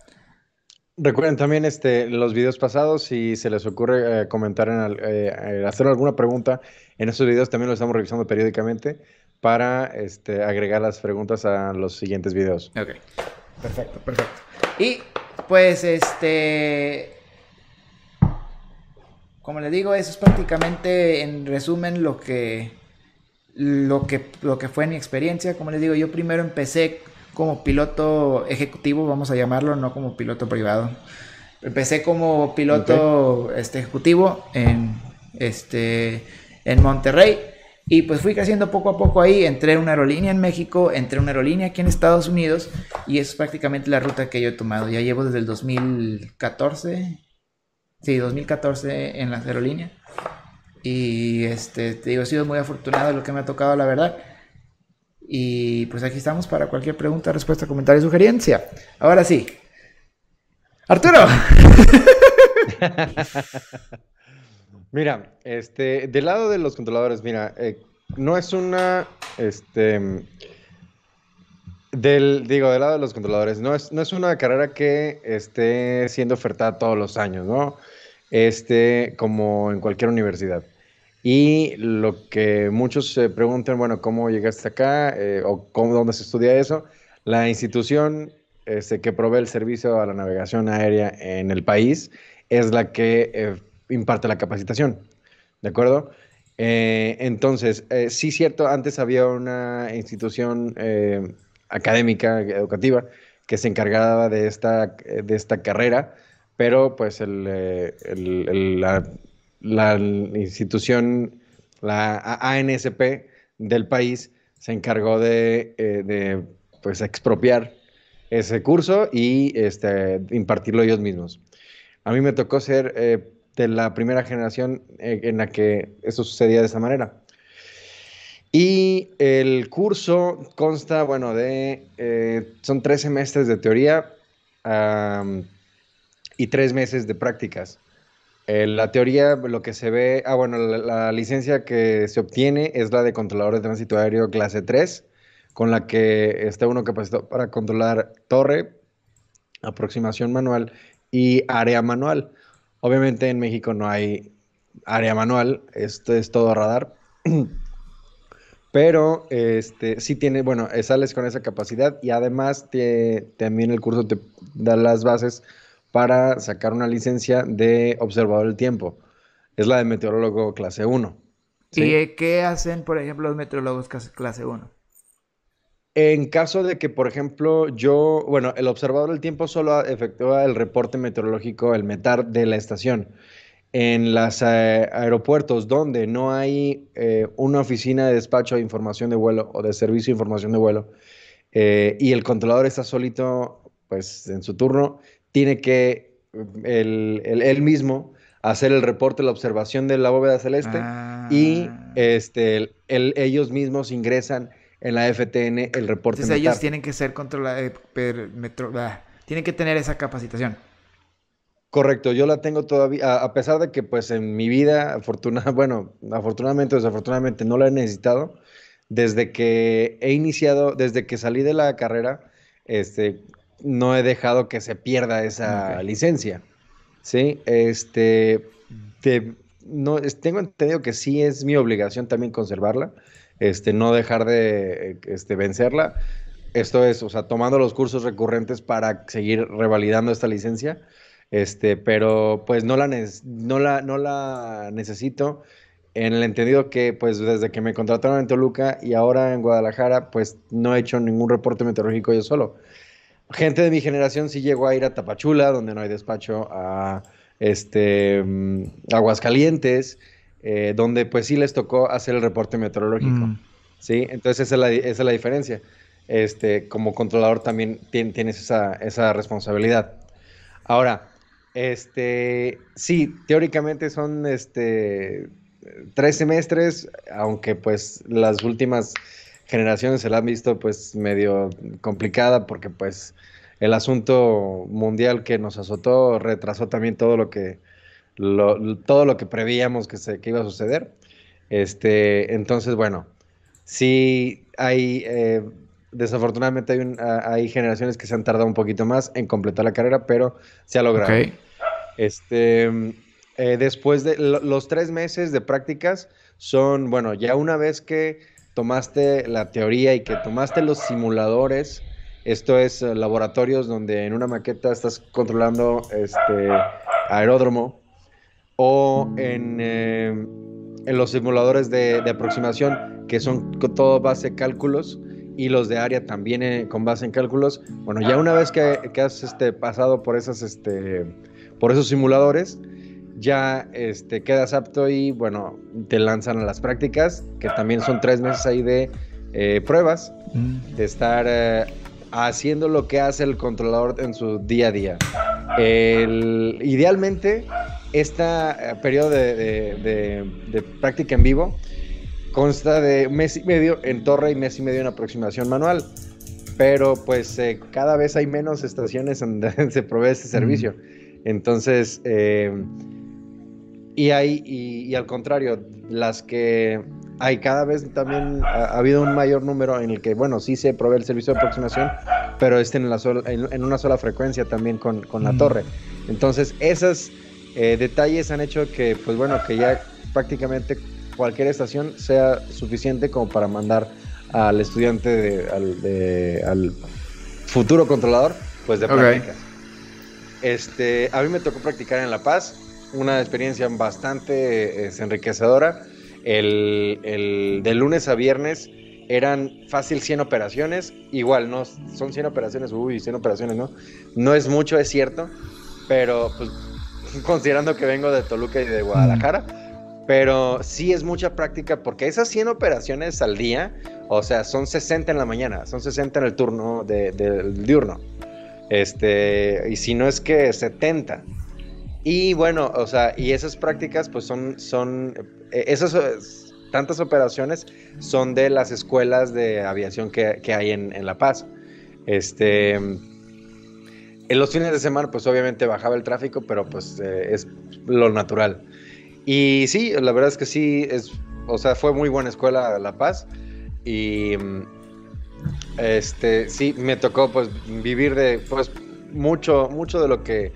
Recuerden también este, los videos pasados, si se les ocurre eh, comentar, en eh, hacer alguna pregunta en estos videos, también lo estamos revisando periódicamente para este, agregar las preguntas a los siguientes videos. Ok, perfecto, perfecto. Y pues este, como les digo, eso es prácticamente en resumen lo que lo que, lo que fue mi experiencia. Como les digo, yo primero empecé como piloto ejecutivo, vamos a llamarlo, no como piloto privado. Empecé como piloto este, ejecutivo en, este, en Monterrey y pues fui creciendo poco a poco ahí. Entré en una aerolínea en México, entré en una aerolínea aquí en Estados Unidos y es prácticamente la ruta que yo he tomado. Ya llevo desde el 2014, sí, 2014 en la aerolínea. Y este, te digo, he sido muy afortunado de lo que me ha tocado, la verdad. Y pues aquí estamos para cualquier pregunta, respuesta, comentario, sugerencia. Ahora sí. Arturo. mira, este, del lado de los controladores, mira, eh, no es una, este, del, digo, del lado de los controladores, no es, no es una carrera que esté siendo ofertada todos los años, ¿no? Este, como en cualquier universidad. Y lo que muchos se preguntan, bueno, ¿cómo llegaste acá? Eh, ¿O cómo, dónde se estudia eso? La institución este, que provee el servicio a la navegación aérea en el país es la que eh, imparte la capacitación, ¿de acuerdo? Eh, entonces, sí, cierto, antes había una institución académica, educativa, que se encargaba de esta, de esta carrera, pero pues el, la la institución, la ANSP del país, se encargó de, eh, pues, expropiar ese curso y este, impartirlo ellos mismos. A mí me tocó ser eh, de la primera generación eh, en la que eso sucedía de esa manera. Y el curso consta, bueno, de, son tres semestres de teoría y tres meses de prácticas. Eh, la teoría, lo que se ve, ah, bueno, la, licencia que se obtiene es la de controlador de tránsito aéreo clase 3, con la que está uno capacitado para controlar torre, aproximación manual y área manual. Obviamente en México no hay área manual, esto es todo radar. Pero este, sí tiene, bueno, eh, sales con esa capacidad y además también el curso te da las bases para sacar una licencia de observador del tiempo. Es la de meteorólogo clase 1. ¿Y qué hacen, por ejemplo, los meteorólogos clase 1? En caso de que, por ejemplo, yo, bueno, el observador del tiempo solo efectúa el reporte meteorológico, el METAR de la estación. En los eh, aeropuertos donde no hay eh, una oficina de despacho de información de vuelo o de servicio de información de vuelo eh, y el controlador está solito, pues en su turno, tiene que él mismo hacer el reporte, la observación de la bóveda celeste y ah. este, ellos mismos ingresan en la FTN el reporte. Entonces ellos tienen que ser controlados, eh, ah, tienen que tener esa capacitación. Correcto, yo la tengo todavía, a, pesar de que pues en mi vida, bueno, afortunadamente o desafortunadamente no la he necesitado, desde que he iniciado, desde que salí de la carrera, este, no he dejado que se pierda esa licencia. Sí, este, no, tengo entendido que sí es mi obligación también conservarla, este, no dejar de este, vencerla. Esto es, o sea, tomando los cursos recurrentes para seguir revalidando esta licencia, este, pero pues no la, no la, no la necesito en el entendido que pues desde que me contrataron en Toluca y ahora en Guadalajara, pues no he hecho ningún reporte meteorológico yo solo gente de mi generación sí llegó a ir a Tapachula, donde no hay despacho, a este, mm, Aguascalientes, eh, donde pues sí les tocó hacer el reporte meteorológico. Mm. ¿sí? Entonces esa es, la, diferencia. Este, como controlador también tienes esa, responsabilidad. Ahora, este, sí, teóricamente son este, tres semestres, aunque pues las últimas generaciones se la han visto pues medio complicada porque pues el asunto mundial que nos azotó retrasó también todo lo que todo lo que prevíamos que, se, que iba a suceder. Este, entonces, bueno, sí hay, eh, desafortunadamente hay, hay generaciones que se han tardado un poquito más en completar la carrera, pero se ha logrado. Este, eh, después de los tres meses de prácticas son, bueno, ya una vez que tomaste la teoría y que tomaste los simuladores, esto es eh, laboratorios donde en una maqueta estás controlando este aeródromo o en, eh, en los simuladores de, aproximación que son todo base cálculos y los de área también eh, con base en cálculos. Bueno, ya una vez que, que has este, pasado por, esas, este, por esos simuladores, ya este, quedas apto y bueno, te lanzan a las prácticas, que también son tres meses ahí de eh, pruebas, mm. de estar eh, haciendo lo que hace el controlador en su día a día. idealmente, este periodo de, práctica en vivo consta de mes y medio en torre y mes y medio en aproximación manual. Pero pues cada vez hay menos estaciones donde se provee este servicio. Entonces, y hay, y, al contrario, las que hay cada vez también ha, habido un mayor número en el que, bueno, sí se provee el servicio de aproximación, pero este en, la en, una sola frecuencia también con, con la mm. torre. Entonces, esos eh, detalles han hecho que, pues bueno, que ya prácticamente cualquier estación sea suficiente como para mandar al estudiante, de, al, futuro controlador, pues de prácticas. Este, a mí me tocó practicar en La Paz una experiencia bastante enriquecedora. El, el, de lunes a viernes eran fácil 100 operaciones. Igual, no son 100 operaciones, uy, 100 operaciones, ¿no? No es mucho, es cierto, pero pues considerando que vengo de Toluca y de Guadalajara, pero sí es mucha práctica porque esas 100 operaciones al día, o sea, son 60 en la mañana, son 60 en el turno de, del diurno. Este, y si no es que 70. Y bueno, o sea, y esas prácticas pues son, son, eh, esas eh, tantas operaciones son de las escuelas de aviación que, hay en, La Paz. Este, en los fines de semana pues obviamente bajaba el tráfico, pero pues eh, es lo natural. Y sí, la verdad es que sí, es, o sea, fue muy buena escuela La Paz y este, sí, me tocó pues vivir de pues mucho, mucho de lo que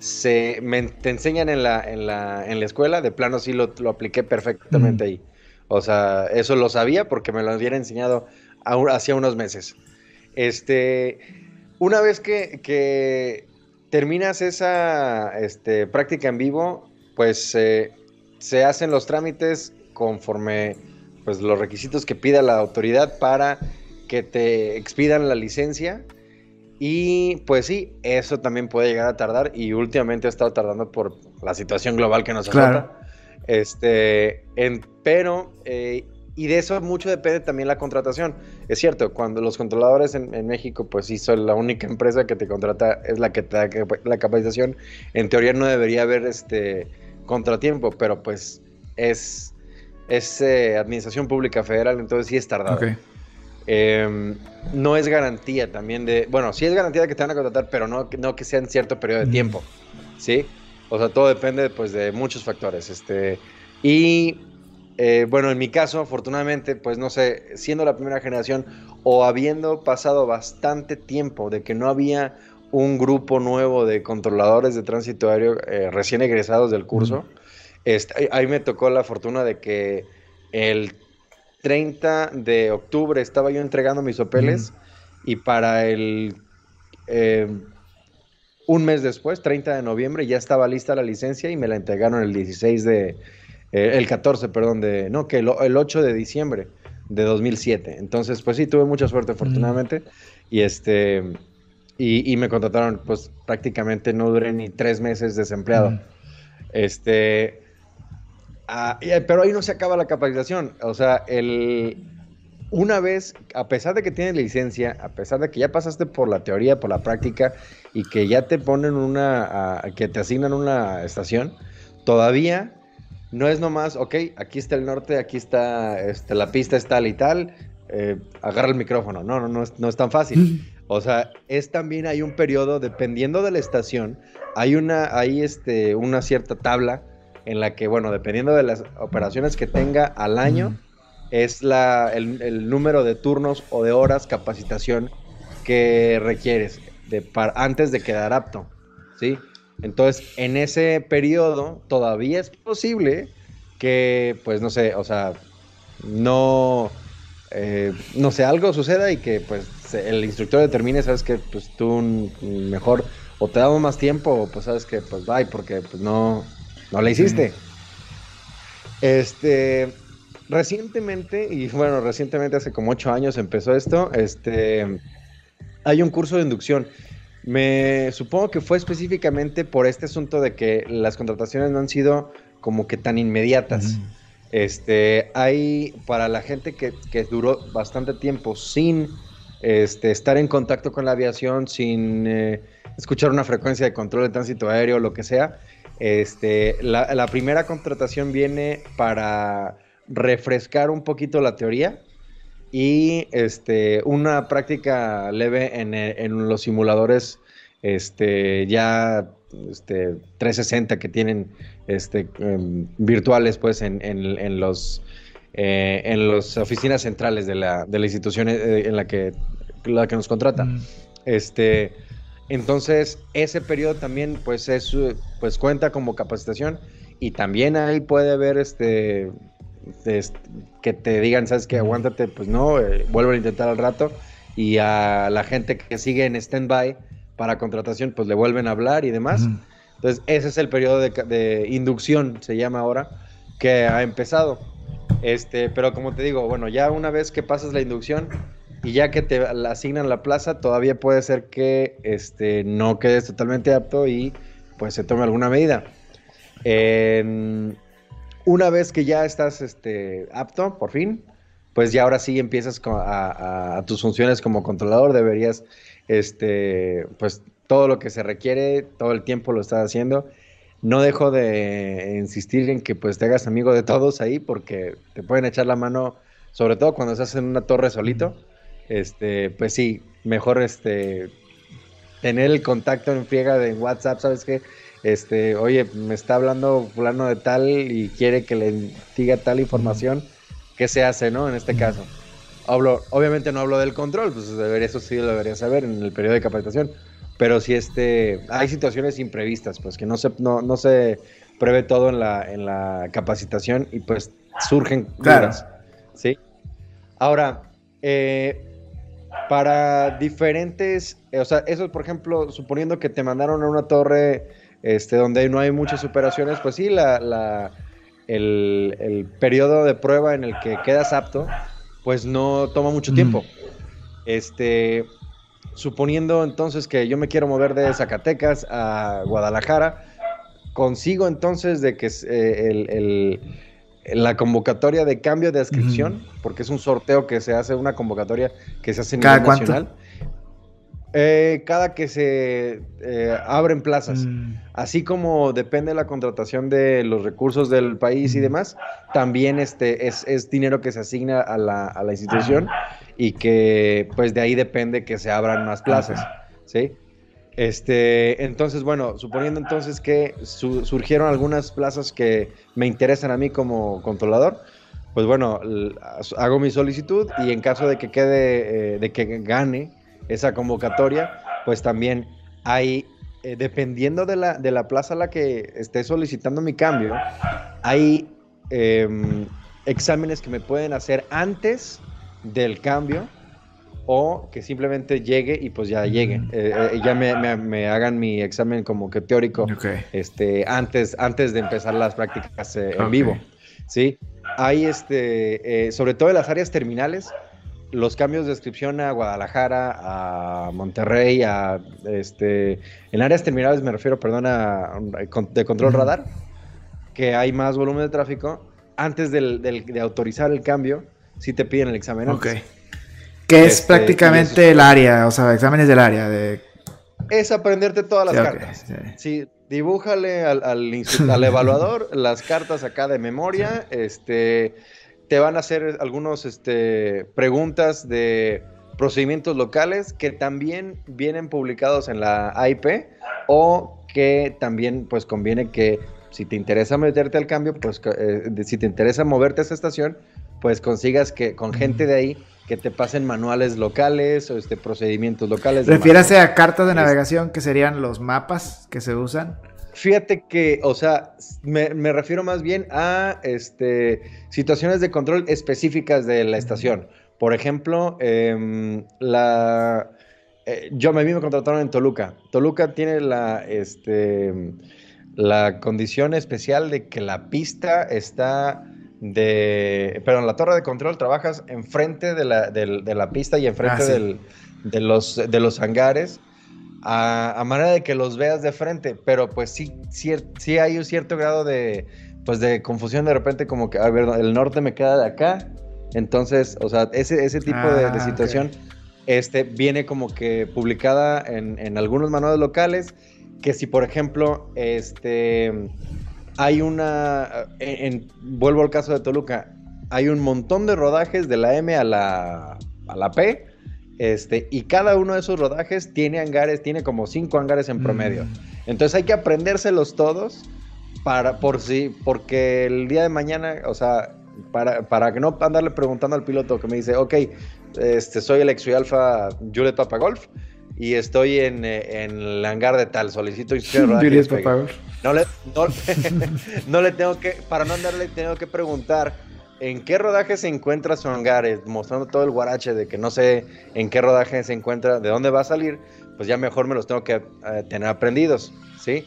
se me, te enseñan en la, en, la, en la escuela, de plano sí lo, lo apliqué perfectamente ahí. O sea, eso lo sabía porque me lo habían enseñado hacía unos meses. Este, una vez que, que terminas esa este, práctica en vivo, pues se hacen los trámites conforme pues, los requisitos que pida la autoridad para que te expidan la licencia y pues sí, eso también puede llegar a tardar y últimamente ha estado tardando por la situación global que nos azota. Este, en, pero eh, y de eso mucho depende también la contratación. Es cierto, cuando los controladores en, México, pues sí, son la única empresa que te contrata, es la que te da la capacitación. En teoría no debería haber este contratiempo, pero pues es, es eh, administración pública federal, entonces sí es tardado. Em, no es garantía también de, bueno, sí es garantía de que te van a contratar, pero no, no que sea en cierto periodo de mm. tiempo, ¿sí? O sea, todo depende pues de muchos factores. Este, y eh, bueno, en mi caso, afortunadamente, pues no sé, siendo la primera generación o habiendo pasado bastante tiempo de que no había un grupo nuevo de controladores de tránsito aéreo eh, recién egresados del curso, este, ahí me tocó la fortuna de que el 30 de octubre estaba yo entregando mis papeles y para el... Eh, un mes después, 30 de noviembre, ya estaba lista la licencia y me la entregaron el 16 de, eh, el 14, perdón, de, no, que el, 8 de diciembre de 2007. Entonces, pues sí, tuve mucha suerte, afortunadamente. Y este, y, me contrataron, pues prácticamente no duré ni tres meses desempleado. Este, ah, pero ahí no se acaba la capacitación. O sea, el, una vez, a pesar de que tienes licencia, a pesar de que ya pasaste por la teoría, por la práctica y que ya te ponen una, que te asignan una estación, todavía no es nomás, ok, aquí está el norte, aquí está este, la pista es tal y tal, eh, agarra el micrófono. No, no, no es, no es tan fácil. O sea, es también hay un periodo, dependiendo de la estación, hay una, hay este, una cierta tabla en la que, bueno, dependiendo de las operaciones que tenga al año, es la, el, número de turnos o de horas capacitación que requieres de, antes de quedar apto, ¿sí? Entonces, en ese periodo todavía es posible que, pues, no sé, o sea, no, eh, no sé, algo suceda y que, pues, el instructor determine, sabes que, pues, tú mejor o te damos más tiempo o, pues, sabes que, pues, bye, porque, pues, no, no le hiciste. Este, recientemente, y bueno, recientemente hace como ocho años empezó esto, este, hay un curso de inducción. Me supongo que fue específicamente por este asunto de que las contrataciones no han sido como que tan inmediatas. Este, hay para la gente que, duró bastante tiempo sin este, estar en contacto con la aviación, sin eh, escuchar una frecuencia de control de tránsito aéreo, lo que sea. Este, la, la primera contratación viene para refrescar un poquito la teoría y este, una práctica leve en, en los simuladores este, ya este, 360 que tienen este, em, virtuales pues, en, en, los, eh, en las oficinas centrales de la, de la institución eh, en la que, la que nos contrata. Mm. Este, entonces, ese periodo también pues, es, pues, cuenta como capacitación y también ahí puede haber este, que te digan, sabes que aguántate, pues no, eh, vuelvo a intentar al rato. Y a la gente que sigue en stand-by para contratación, pues le vuelven a hablar y demás. Entonces, ese es el periodo de, inducción, se llama ahora, que ha empezado. Este, pero como te digo, bueno, ya una vez que pasas la inducción y ya que te asignan la plaza, todavía puede ser que este, no quedes totalmente apto y pues se tome alguna medida. En una vez que ya estás este, apto, por fin, pues ya ahora sí empiezas a, tus funciones como controlador, deberías, este, pues todo lo que se requiere, todo el tiempo lo estás haciendo. No dejo de insistir en que pues te hagas amigo de todos ahí porque te pueden echar la mano, sobre todo cuando estás en una torre solito. Este, pues sí, mejor este tener el contacto en friega de WhatsApp, ¿sabes qué? este, oye, me está hablando fulano de tal y quiere que le diga tal información, ¿qué se hace, no? En este caso. Hablo, obviamente no hablo del control, pues debería, eso sí lo debería saber en el periodo de capacitación, pero si este, hay situaciones imprevistas, pues que no se, no, se prevé todo en la, en la capacitación y pues surgen dudas, ¿sí? Ahora, eh, para diferentes, o sea, eso por ejemplo, suponiendo que te mandaron a una torre este, donde no hay muchas operaciones, pues sí, la, el, periodo de prueba en el que quedas apto, pues no toma mucho tiempo. Este, suponiendo entonces que yo me quiero mover de Zacatecas a Guadalajara, consigo entonces de que eh, la convocatoria de cambio de inscripción, porque es un sorteo que se hace, una convocatoria que se hace a nivel nacional. Eh, cada que se eh, abren plazas, mm. así como depende la contratación de los recursos del país y demás, también este es, dinero que se asigna a la, a la, institución y que pues de ahí depende que se abran más plazas, ¿sí? Este, entonces, bueno, suponiendo entonces que surgieron algunas plazas que me interesan a mí como controlador, pues bueno, hago mi solicitud y en caso de que quede, eh, de que gane esa convocatoria, pues también hay, eh, dependiendo de la, de la plaza a la que esté solicitando mi cambio, hay em, exámenes que me pueden hacer antes del cambio o que simplemente llegue y pues ya llegue, eh, eh, ya me, hagan mi examen como que teórico este, antes, antes de empezar las prácticas en vivo. ¿sí? Hay, este, sobre todo en las áreas terminales, los cambios de descripción a Guadalajara, a Monterrey, a este, en áreas terminales me refiero, perdón, a, de control radar, que hay más volumen de tráfico, antes de autorizar el cambio, sí te piden el examen. Ok. Que es este, prácticamente el área, o sea, exámenes del área. De... Es aprenderte todas las cartas. sí. dibújale al, al, al evaluador las cartas acá de memoria, este te van a hacer algunos este, preguntas de procedimientos locales que también vienen publicados en la AIP o que también pues conviene que si te interesa meterte al cambio, pues eh, si te interesa moverte a esa estación, pues consigas que con gente de ahí que te pasen manuales locales o este procedimientos locales. Refiérase a cartas de navegación que serían los mapas que se usan. Fíjate que, o sea, me, refiero más bien a este, situaciones de control específicas de la estación. Por ejemplo, em, la, eh, yo me vi me contrataron en Toluca. Toluca tiene la, este, la condición especial de que la pista está de, perdón, la torre de control trabajas enfrente de la, de, la pista y enfrente ah, de, los, de los hangares a, manera de que los veas de frente, pero pues sí, sí, hay un cierto grado de, pues de confusión de repente como que, a ver, el norte me queda de acá, entonces, o sea, ese, ese tipo de, ah, situación este, viene como que publicada en, algunos manuales locales, que si por ejemplo, este, hay una, en, vuelvo al caso de Toluca, hay un montón de rodajes de la M a la, a la P, este, y cada uno de esos rodajes tiene hangares, tiene como cinco hangares en promedio. Mm. Entonces hay que aprendérselos todos para, por si, porque el día de mañana, o sea, para, para que no andarle preguntando al piloto que me dice, ok, este, soy el ex alfa Juliet Papa Golf y estoy en, eh, en, el hangar de tal, solicito instrucción No le, no, no le tengo que, para no andarle, tengo que preguntar en qué rodaje se encuentra su hangar, mostrando todo el guarache de que no sé en qué rodaje se encuentra, de dónde va a salir, pues ya mejor me los tengo que eh, tener aprendidos, ¿sí?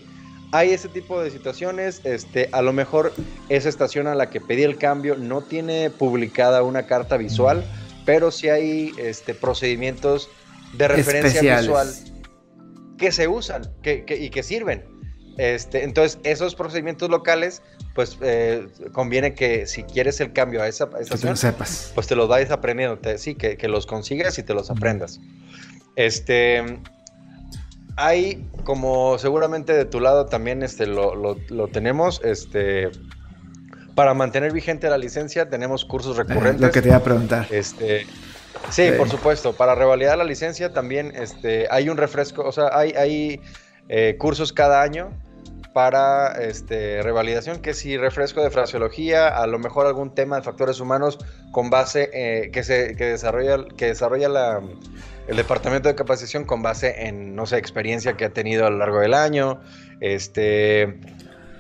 Hay ese tipo de situaciones, este, a lo mejor esa estación a la que pedí el cambio no tiene publicada una carta visual, pero sí hay este, procedimientos de referencia visual que se usan y que sirven. Este, entonces, esos procedimientos locales, pues eh, conviene que si quieres el cambio a esa estación, sepas. pues te los vayas aprendiendo, sí, que, los consigas y te los aprendas. Este, hay, como seguramente de tu lado también este, lo, tenemos, este, para mantener vigente la licencia tenemos cursos recurrentes. lo que te iba a preguntar. Este, sí, por supuesto, para revalidar la licencia también este, hay un refresco, o sea, hay, hay eh, cursos cada año para este, revalidación, que si refresco de fraseología, a lo mejor algún tema de factores humanos con base eh, que, se, que desarrolla, que desarrolla la, el departamento de capacitación con base en, no sé, experiencia que ha tenido a lo largo del año, este,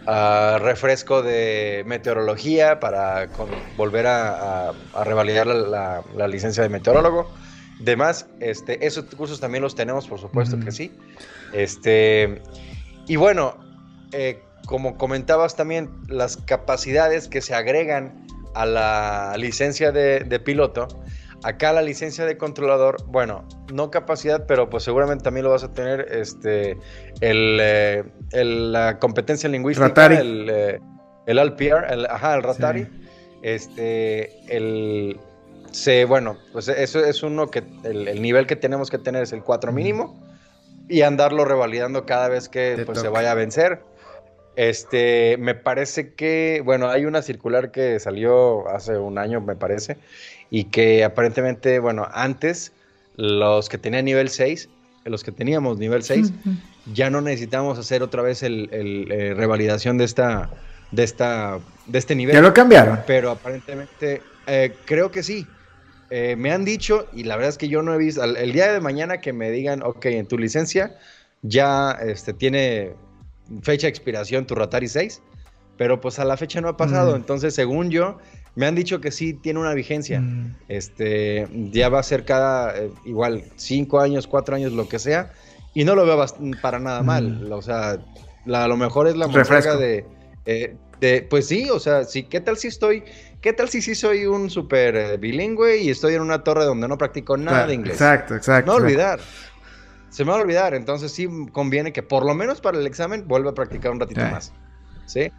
refresco de meteorología para volver a, a, revalidar la, la, licencia de meteorólogo. Demás, este, esos cursos también los tenemos, por supuesto que sí. Este, y bueno, eh, como comentabas también, las capacidades que se agregan a la licencia de, piloto, acá la licencia de controlador, bueno, no capacidad, pero pues seguramente también lo vas a tener, este, el, eh, la competencia lingüística, el, eh, el LPR, el, ajá, el Ratari. este, el, se, bueno, pues eso es uno que, el, nivel que tenemos que tener es el 4 mínimo y andarlo revalidando cada vez que pues, se vaya a vencer. Este, me parece que, bueno, hay una circular que salió hace un año, me parece, y que aparentemente, bueno, antes los que tenían nivel 6, los que teníamos nivel 6, ya no necesitamos hacer otra vez el, eh, revalidación de esta, de esta, de este nivel. Ya lo cambiaron. Pero aparentemente, eh, creo que sí. Eh, me han dicho, y la verdad es que yo no he visto, el, día de mañana que me digan, ok, en tu licencia ya este, tiene fecha de expiración tu Rotary 6, pero pues a la fecha no ha pasado. Mm. Entonces, según yo, me han dicho que sí tiene una vigencia. Mm. Este, ya va a ser cada, eh, igual, 5 años, 4 años, lo que sea. Y no lo veo para nada mm. mal. O sea, a lo mejor es la muestra de, eh, de, pues sí, o sea, sí, ¿qué tal si estoy, qué tal si sí soy un súper eh, bilingüe y estoy en una torre donde no practico nada de inglés? Exacto, exacto. No olvidar. Se me va a olvidar, entonces sí conviene que por lo menos para el examen vuelva a practicar un ratito más. ¿Sí?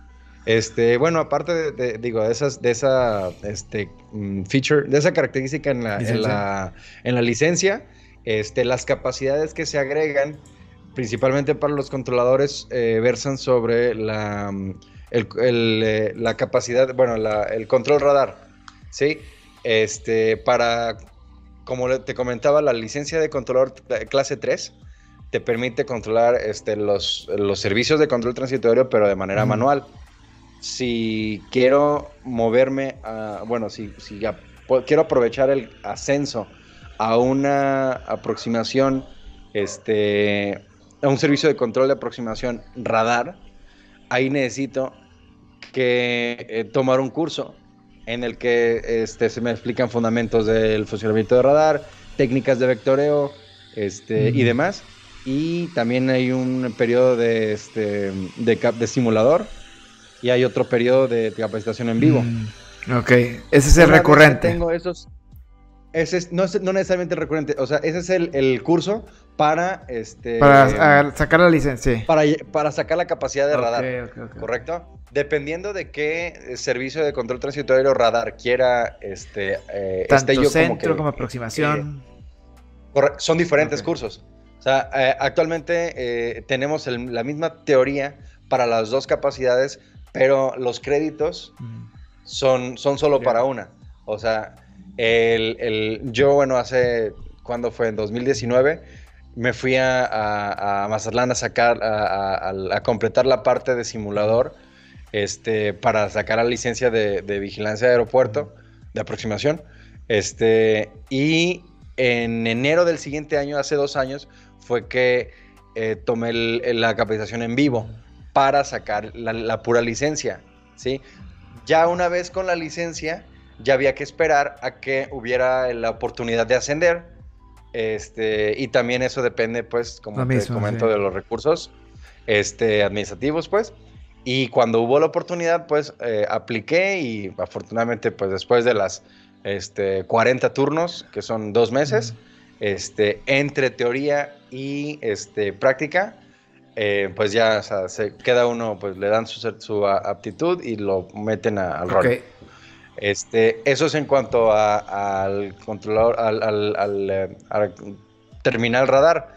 Este, bueno, aparte de, digo, de esas, de esa este, mm, feature, de esa característica en la, en la, en la licencia, este, las capacidades que se agregan, principalmente para los controladores, eh, versan sobre la, mm, el, eh, la capacidad, bueno, el control radar, ¿sí? Este, para, como te comentaba, la licencia de controlador clase 3 te permite controlar este, los, los servicios de control transitorio, pero de manera manual. Si quiero moverme a, bueno, si, si quiero aprovechar el ascenso a una aproximación, este, a un servicio de control de aproximación radar, ahí necesito que eh, tomar un curso en el que este, se me explican fundamentos del funcionamiento de radar, técnicas de vectoreo este, y demás. Y también hay un periodo de, este, de, de simulador y hay otro periodo de capacitación en vivo. Mm, ok, ese es el recurrente. Tengo esos. Ese es, no, no necesariamente recurrente, o sea, ese es el, curso para este para sacar la licencia. Para, para sacar la capacidad de radar. ¿Correcto? Dependiendo de qué servicio de control transitorio radar quiera este eh, Tanto yo centro como, aproximación. Eh, son diferentes cursos. O sea, eh, actualmente eh, tenemos la misma teoría para las dos capacidades, pero los créditos son, son solo para una. O sea, yo, bueno, hace, ¿cuándo fue? En 2019, me fui a, Mazatlán a sacar, a, completar la parte de simulador este, para sacar la licencia de, vigilancia de aeropuerto, de aproximación. Este, y en enero del siguiente año, hace dos años, fue que eh, tomé la capacitación en vivo para sacar la, pura licencia, ¿sí? Ya una vez con la licencia, ya había que esperar a que hubiera la oportunidad de ascender, este, y también eso depende, pues, como te comento, de los recursos este, administrativos, pues. Y cuando hubo la oportunidad, pues, eh, apliqué y afortunadamente, pues, después de las este, 40 turnos, que son dos meses, este, entre teoría y este, práctica, eh, pues ya, se queda uno, pues le dan su, aptitud y lo meten al rol. Este, eso es en cuanto al controlador, al, eh, terminal radar.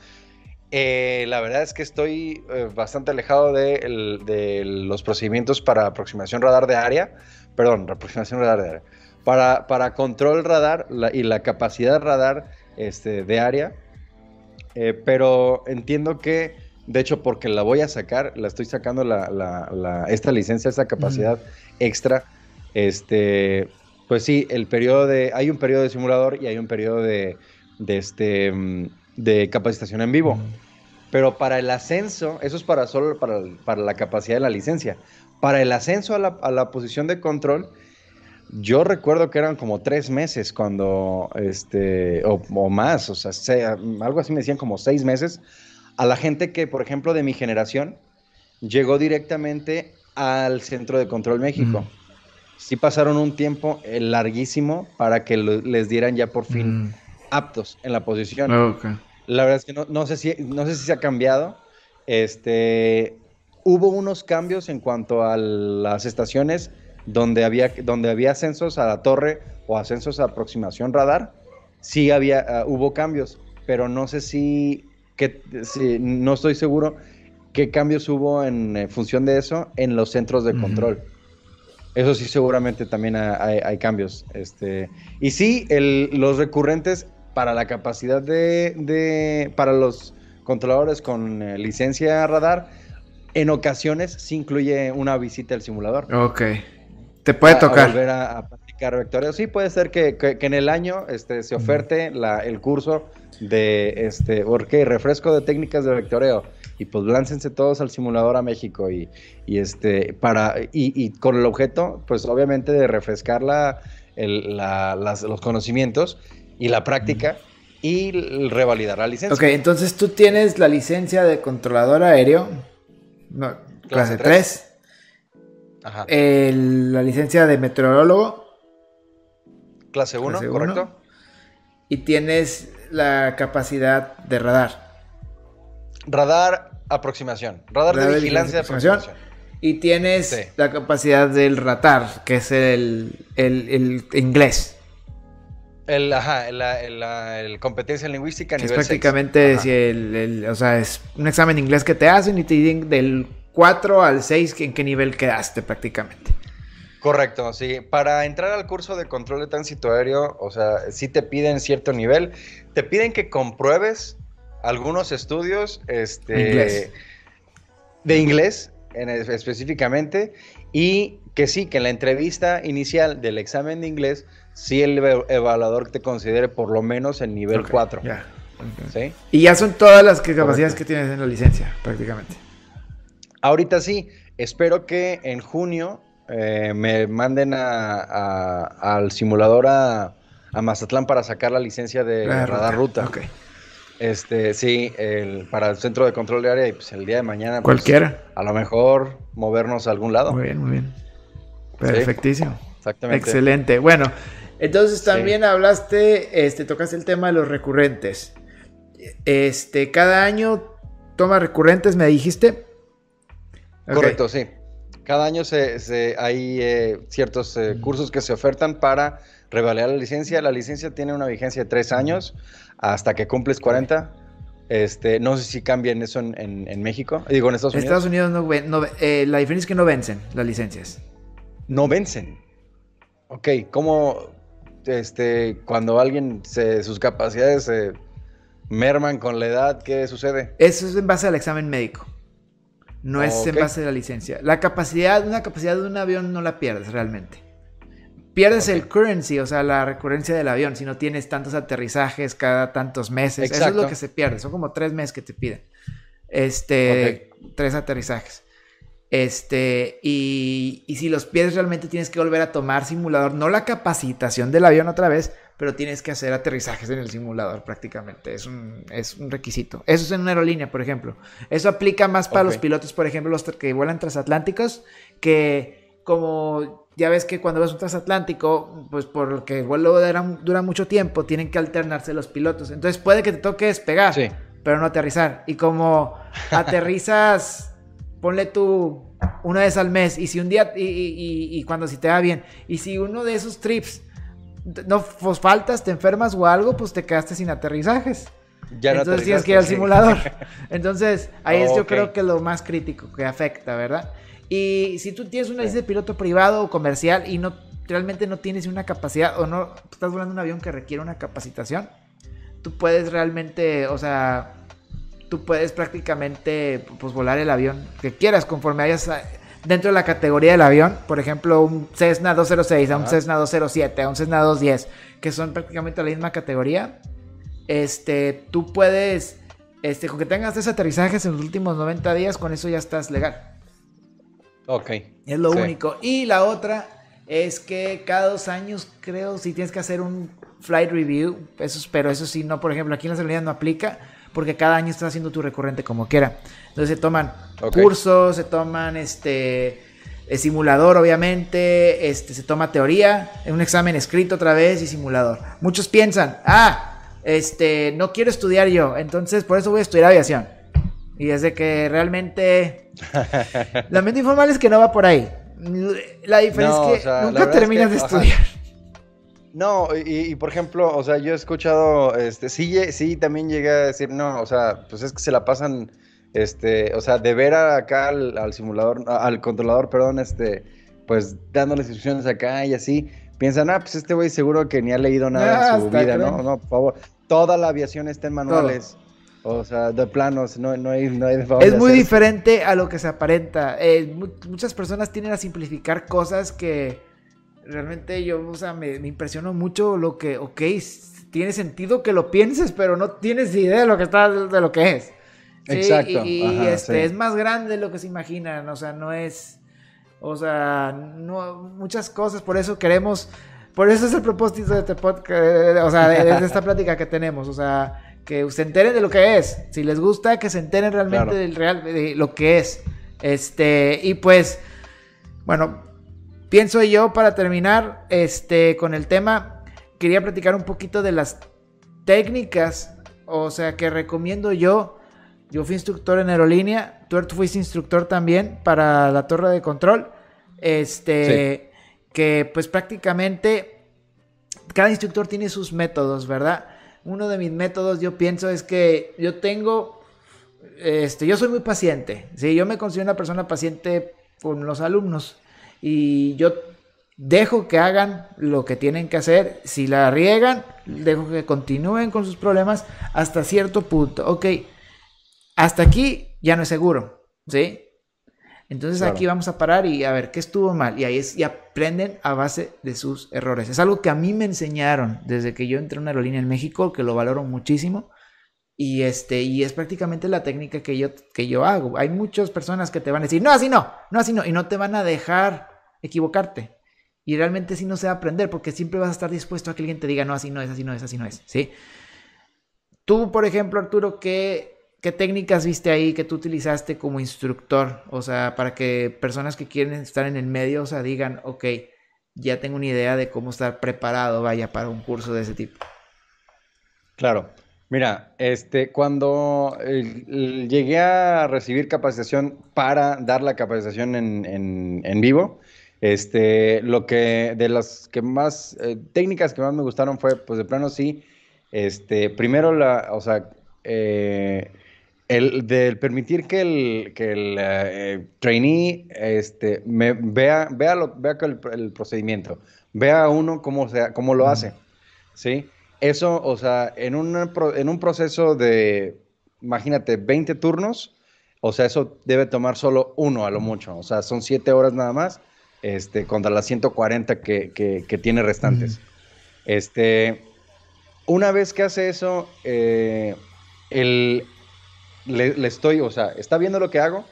Eh, la verdad es que estoy bastante alejado de, los procedimientos para aproximación radar de área, perdón, aproximación radar de área, para, para control radar y la capacidad radar este, de área, pero entiendo que de hecho, porque la voy a sacar, la estoy sacando la, esta licencia, esta capacidad extra. Este, pues sí, el periodo de. Hay un periodo de simulador y hay un periodo de, de este, mm, de capacitación en vivo. Pero para el ascenso, eso es para solo para, para, la capacidad de la licencia. Para el ascenso a la, a la posición de control, yo recuerdo que eran como tres meses cuando, este, o, o más, o sea, algo así me decían como seis meses a la gente que, por ejemplo, de mi generación, llegó directamente al Centro de Control México. Mm. Sí pasaron un tiempo eh, larguísimo para que les dieran ya por fin mm. aptos en la posición. Ah, la verdad es que no, sé si, no sé si se ha cambiado. Este, hubo unos cambios en cuanto a las estaciones donde había, donde había ascensos a la torre o ascensos a aproximación radar, sí había, ah, hubo cambios, pero no sé si, que, si, no estoy seguro qué cambios hubo en, eh, función de eso en los centros de control. Eso sí, seguramente también hay, cambios. Este, y sí, los recurrentes para la capacidad de, para los controladores con eh, licencia radar, en ocasiones sí incluye una visita al simulador. Ok. Te puede tocar. volver a, practicar vectoreo. Sí, puede ser que, en el año este, se oferte la, el curso de, este, qué? refresco de técnicas de vectoreo y pues láncense todos al simulador a México y, este para y, con el objeto pues obviamente de refrescar la, los conocimientos y la práctica y revalidar la licencia. Ok, entonces tú tienes la licencia de controlador aéreo, clase, 3, Ajá. la licencia de meteorólogo. Clase 1, correcto. y tienes la capacidad de radar. Radar aproximación. Radar, de, vigilancia de aproximación. Y tienes la capacidad del radar, que es el, inglés. El, ajá, el, competencia lingüística a nivel Es prácticamente, el, o sea, es un examen inglés que te hacen y te dicen del 4 al 6 en qué nivel quedaste prácticamente. Correcto, sí. Para entrar al curso de control de tránsito aéreo, o sea, sí te piden cierto nivel. Te piden que compruebes algunos estudios este, de inglés específicamente y que sí, que en la entrevista inicial del examen de inglés, sí el evaluador te considere por lo menos el nivel 4. Y ya son todas las capacidades que tienes en la licencia, prácticamente. Ahorita sí, espero que en junio eh, me manden al simulador a, Mazatlán para sacar la licencia de radar ruta. Okay. Este, sí, el, para el centro de control de área y pues el día de mañana. Pues, Cualquiera. A lo mejor movernos a algún lado. Muy bien, muy bien. Perfectísimo. exactamente. Excelente. Bueno, entonces también hablaste, este, tocaste el tema de los recurrentes. Este, cada año toma recurrentes, me dijiste. Correcto, sí. Cada año se, hay eh, ciertos eh, cursos que se ofertan para revalidar la licencia. La licencia tiene una vigencia de tres años hasta que cumples 40. Este, no sé si cambian eso en, México. Digo, en Estados Unidos. Estados Unidos no, eh, la diferencia es que no vencen las licencias. No vencen. Ok, ¿cómo este, cuando alguien se, sus capacidades se merman con la edad, qué sucede? Eso es en base al examen médico. No es en base a la licencia. La capacidad, una capacidad de un avión no la pierdes realmente pierdes el currency, o sea, la recurrencia del avión, si no tienes tantos aterrizajes cada tantos meses. Eso es lo que se pierde. Son como tres meses que te piden. Este, tres aterrizajes. Este, y, si los pierdes realmente tienes que volver a tomar simulador, no la capacitación del avión otra vez, pero tienes que hacer aterrizajes en el simulador prácticamente. Es un, es un requisito. Eso es en una aerolínea, por ejemplo. Eso aplica más para los pilotos, por ejemplo, los que vuelan transatlánticos, que como ya ves que cuando vas un transatlántico, pues porque el vuelo dura, mucho tiempo, tienen que alternarse los pilotos. Entonces puede que te toque despegar, pero no aterrizar. Y como aterrizas, ponle tú una vez al mes, y si un día, y, cuando si te va bien, y si uno de esos trips no pues, faltas, te enfermas o algo, pues te quedaste sin aterrizajes. Ya Entonces tienes que ir al simulador. Entonces, ahí es yo creo que lo más crítico que afecta, ¿verdad? Y si tú tienes una licencia de piloto privado o comercial y no realmente no tienes una capacidad o no estás volando un avión que requiere una capacitación, tú puedes realmente, o sea, tú puedes prácticamente pues volar el avión que quieras conforme hayas dentro de la categoría del avión, por ejemplo, un Cessna 206, a un Cessna 207, a un Cessna 210, que son prácticamente la misma categoría. Este, tú puedes este con que tengas tres aterrizajes en los últimos 90 días, con eso ya estás legal. Ok. Es lo único. Y la otra es que cada dos años, creo, si tienes que hacer un flight review, eso, pero eso sí, no, por ejemplo, aquí en la seguridad no aplica, porque cada año estás haciendo tu recurrente como quiera. Entonces se toman cursos, se toman este el simulador, obviamente, este, se toma teoría, un examen escrito otra vez y simulador. Muchos piensan, ah, este, no quiero estudiar yo, entonces por eso voy a estudiar aviación. Y es de que realmente. La mente informal es que no va por ahí. La diferencia es que nunca terminas de estudiar. No, y, por ejemplo, o sea, yo he escuchado, este, sí, sí, también llegué a decir, no, o sea, pues es que se la pasan, este, o sea, de ver acá al, simulador, al controlador, perdón, este, pues dándoles instrucciones acá y así, piensan, ah, pues este güey seguro que ni ha leído nada en ah, su vida, ¿no? No, por favor, toda la aviación está en manuales. O sea, de planos, no, no hay, no hay de Es muy diferente a lo que se aparenta. Eh, muchas personas tienen a simplificar cosas que realmente yo, o sea, me, impresionó mucho lo que, ok, tiene sentido que lo pienses, pero no tienes idea de lo que está, de lo que es. Exacto. Y, este, es más grande de lo que se imaginan, o sea, no es, o sea, no, muchas cosas, por eso queremos, por eso es el propósito de este podcast, o sea, de, esta plática que tenemos, o sea, que se enteren de lo que es, si les gusta, que se enteren realmente del real, de lo que es, este, y pues, bueno, Pienso yo, para terminar este, con el tema, quería platicar un poquito de las técnicas, o sea, que recomiendo yo. Yo fui instructor en aerolínea, tú fuiste instructor también para la torre de control. Este, que pues prácticamente cada instructor tiene sus métodos, ¿verdad? Uno de mis métodos yo pienso es que yo tengo, este, yo soy muy paciente, ¿sí? Yo me considero una persona paciente con los alumnos y yo dejo que hagan lo que tienen que hacer. Si la riegan, dejo que continúen con sus problemas hasta cierto punto. Ok, hasta aquí ya no es seguro, ¿sí? Entonces aquí vamos a parar y a ver qué estuvo mal. Y ahí es, y aprenden a base de sus errores. Es algo que a mí me enseñaron desde que yo entré en una aerolínea en México, que lo valoro muchísimo. Y, este, y es prácticamente la técnica que yo, que yo hago. Hay muchas personas que te van a decir, no, así no, no, así no, y no te van a dejar equivocarte. Y realmente si no se va a aprender, porque siempre vas a estar dispuesto a que alguien te diga, no, así no es, así no es, así no es, ¿sí? Tú, por ejemplo, Arturo, ¿qué, qué técnicas viste ahí que tú utilizaste como instructor? O sea, para que personas que quieren estar en el medio, o sea, digan, ok, ya tengo una idea de cómo estar preparado, vaya, para un curso de ese tipo. Claro. Mira, este, cuando eh, llegué a recibir capacitación para dar la capacitación en, vivo, este, lo que de las que más eh, técnicas que más me gustaron fue, pues de plano sí, este, primero la, o sea, eh, el del permitir que el, que el trainee, este, me vea, vea, lo, vea el, el, procedimiento, vea uno cómo, sea, cómo lo hace, ¿sí? Eso, o sea, en, en un proceso de, imagínate, 20 turnos, o sea, eso debe tomar solo uno a lo mucho. O sea, son 7 horas nada más este, contra las 140 que, que, tiene restantes. Este, una vez que hace eso, eh, le, estoy, o sea, está viendo lo que hago.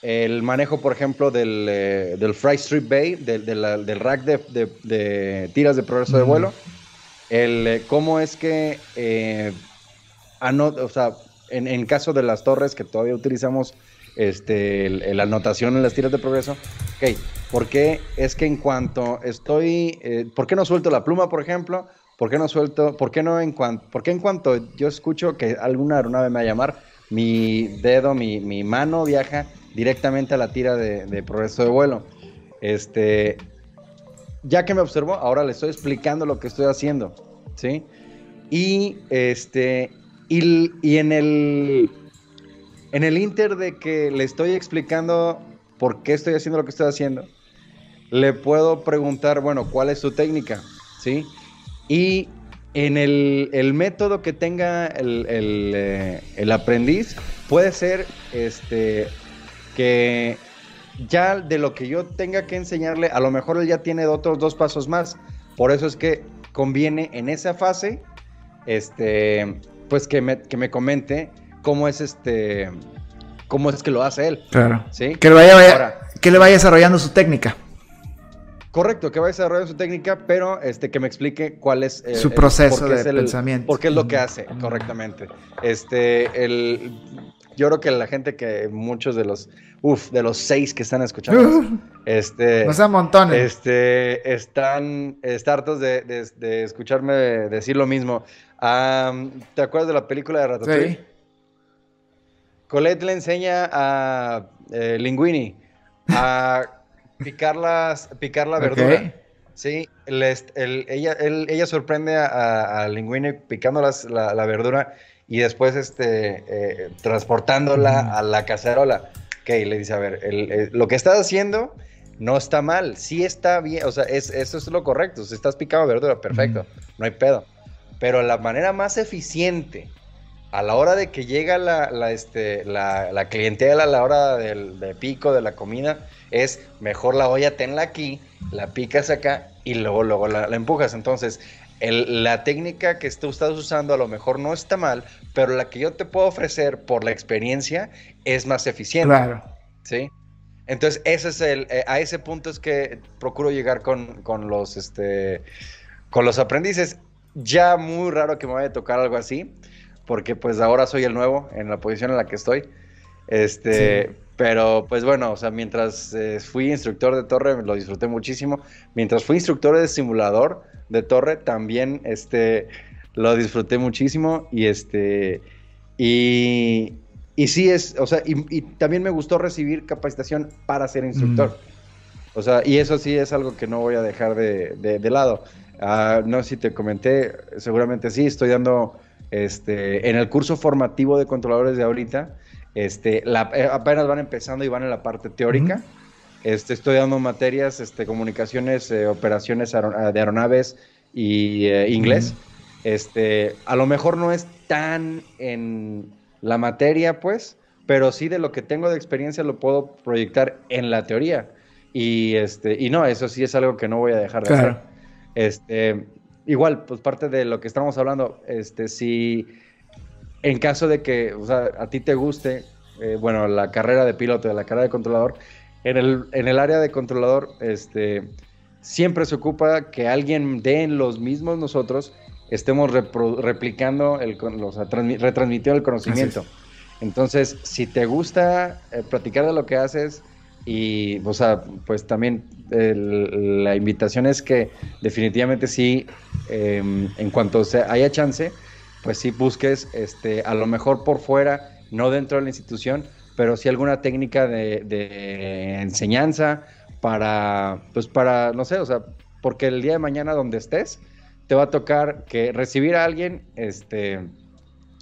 El manejo, por ejemplo, del, eh, del Fry Strip Bay, del rack de, tiras de progreso de vuelo el eh, cómo es que, eh, o sea, en, caso de las torres que todavía utilizamos este, la anotación en las tiras de progreso, ok, ¿por qué es que en cuanto estoy, eh, ¿por qué no suelto la pluma, por ejemplo? ¿Por qué no suelto, por qué no en cuanto, por qué en cuanto yo escucho que alguna aeronave me va a llamar, mi dedo, mi, mi mano viaja directamente a la tira de, progreso de vuelo? Este, ya que me observó, ahora le estoy explicando lo que estoy haciendo, ¿sí? Y este, y, en el, en el inter de que le estoy explicando por qué estoy haciendo lo que estoy haciendo, le puedo preguntar, bueno, ¿cuál es su técnica? ¿Sí? Y en el, método que tenga el, eh, el, aprendiz, puede ser este, que ya de lo que yo tenga que enseñarle, a lo mejor él ya tiene otros dos pasos más. Por eso es que conviene en esa fase, este, pues que me, que me comente cómo es este, cómo es que lo hace él. Claro. ¿sí? Que, le vaya, que le vaya desarrollando su técnica. Correcto, que vaya desarrollando su técnica, pero este, que me explique cuál es su proceso de pensamiento. Porque es lo que hace correctamente. Este, el, yo creo que la gente que muchos de los, uff, de los seis que están escuchando, este, no sean montones. Este, están, hartos de, escucharme decir lo mismo. ¿Te acuerdas de la película de Ratatouille? Sí. Colette le enseña a eh, Linguini a picar, las, picar la verdura. Sí, ella, ella sorprende a, a Linguini picando la, verdura y después este, eh, transportándola a la cacerola. Ok, le dice, a ver, lo que estás haciendo no está mal, sí está bien, o sea, es, eso es lo correcto, si estás picando verdura, perfecto, no hay pedo. Pero la manera más eficiente a la hora de que llega la, la, este, la, clientela, a la hora del, pico de la comida, es mejor la olla tenla aquí, la picas acá y luego, luego la, empujas. Entonces, la técnica que tú estás usando a lo mejor no está mal, pero la que yo te puedo ofrecer por la experiencia es más eficiente. Claro. ¿Sí? Entonces, ese es el, eh, a ese punto es que procuro llegar con, con, los, este, con los aprendices. Ya muy raro que me vaya a tocar algo así porque pues ahora soy el nuevo en la posición en la que estoy. Este, pero pues bueno, o sea, mientras eh, fui instructor de torre lo disfruté muchísimo. Mientras fui instructor de simulador de torre también este lo disfruté muchísimo y este y y sí es, o sea, y, también me gustó recibir capacitación para ser instructor. Mm. O sea, y eso sí es algo que no voy a dejar de, de, lado. Ah, no sé si te comenté, seguramente sí, estoy dando este, en el curso formativo de controladores de ahorita, este, eh, apenas van empezando y van en la parte teórica. este, estoy dando materias, este, comunicaciones, eh, operaciones de aeronaves y eh, inglés. Este, a lo mejor no es tan en la materia, pues, pero sí de lo que tengo de experiencia lo puedo proyectar en la teoría. Y este, y no, eso sí es algo que no voy a dejar de hacer. Este, igual, pues parte de lo que estamos hablando, este, si en caso de que o sea, a ti te guste, eh, bueno, la carrera de piloto, la carrera de controlador, en el, en el área de controlador, este, siempre se ocupa que alguien de los mismos nosotros estemos replicando, el, o sea, retransmitiendo el conocimiento. Entonces, si te gusta eh, platicar de lo que haces, y, o sea, pues también la invitación es que definitivamente sí, em, en cuanto se haya chance, pues sí busques, este, a lo mejor por fuera, no dentro de la institución, pero sí alguna técnica de, enseñanza para, pues para, no sé, o sea, porque el día de mañana donde estés, te va a tocar que recibir a alguien, este,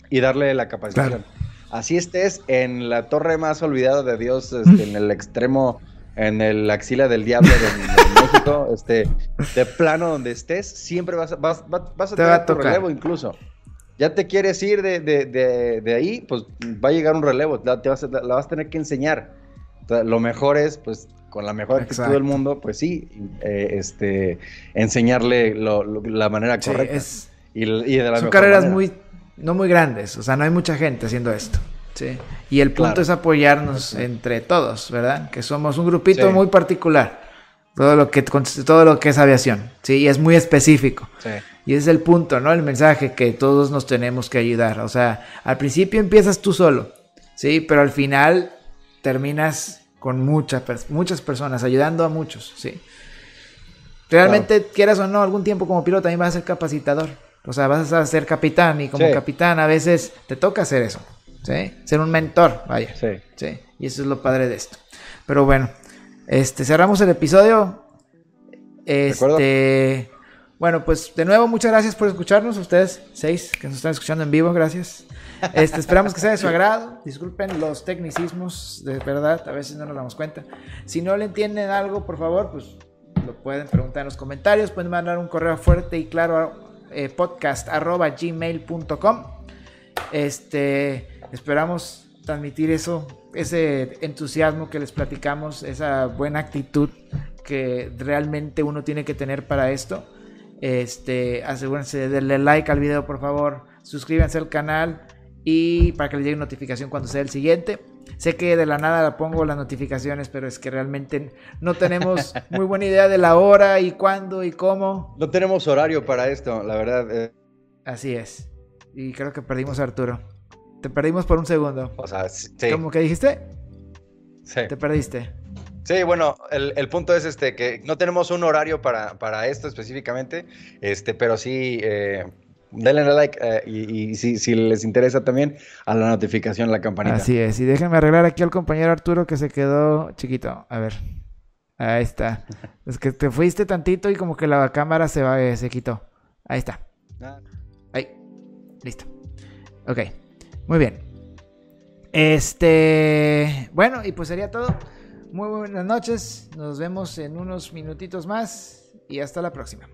y darle la capacitación. Así estés en la torre más olvidada de Dios, este, en el extremo, en el axila del diablo de, México, este, de plano donde estés, siempre vas, vas, vas a tener tu relevo incluso. Ya te quieres ir de, de, de, ahí, pues va a llegar un relevo, la, te vas a, la vas a tener que enseñar. lo mejor es, pues, con la mejor actitud del mundo, pues sí, eh, este, enseñarle la manera correcta. y, de son carreras muy no muy grandes, o sea, no hay mucha gente haciendo esto. ¿sí? Y el punto es apoyarnos entre todos, ¿verdad? Que somos un grupito muy particular. Todo lo, que, todo lo que es aviación, ¿sí? Y es muy específico. Sí. Y ese es el punto, ¿no? El mensaje que todos nos tenemos que ayudar. O sea, al principio empiezas tú solo, ¿sí? Pero al final terminas con muchas, muchas personas, ayudando a muchos, ¿sí? Realmente, quieras o no, algún tiempo como piloto también vas a ser capacitador. O sea, vas a ser capitán y como capitán a veces te toca hacer eso. ¿Sí? Ser un mentor, vaya. Sí. Sí. Y eso es lo padre de esto. Pero bueno, este, cerramos el episodio. Este. Bueno, pues de nuevo, muchas gracias por escucharnos, ustedes seis que nos están escuchando en vivo, gracias. Este, esperamos que sea de su agrado. Disculpen los tecnicismos, de verdad, a veces no nos damos cuenta. Si no le entienden algo, por favor, pues lo pueden preguntar en los comentarios, pueden mandar un correo fuerte y claro eh, podcast arroba gmail.com. Este, esperamos transmitir eso, ese entusiasmo que les platicamos, esa buena actitud que realmente uno tiene que tener para esto. Este, asegúrense de darle like al video, por favor. Suscríbanse al canal y para que les llegue notificación cuando sea el siguiente. Sé que de la nada la pongo las notificaciones, pero es que realmente no tenemos muy buena idea de la hora y cuándo y cómo. No tenemos horario para esto, la verdad. Eh. Así es. Y creo que perdimos a Arturo. Te perdimos por un segundo. O sea, sí. ¿Cómo que dijiste? Sí. Te perdiste. Sí, bueno, el, punto es este que no tenemos un horario para, para esto específicamente, este, pero sí eh, denle like eh, y, si, les interesa también a la notificación, la campanita. Así es, y déjenme arreglar aquí al compañero Arturo que se quedó chiquito. A ver, Ahí está. Es que te fuiste tantito y como que la cámara se, va, eh, se quitó. Ahí está. Ah. Ahí. Listo. Ok. Muy bien. Este. Bueno, y pues sería todo. Muy buenas noches. Nos vemos en unos minutitos más. Y hasta la próxima.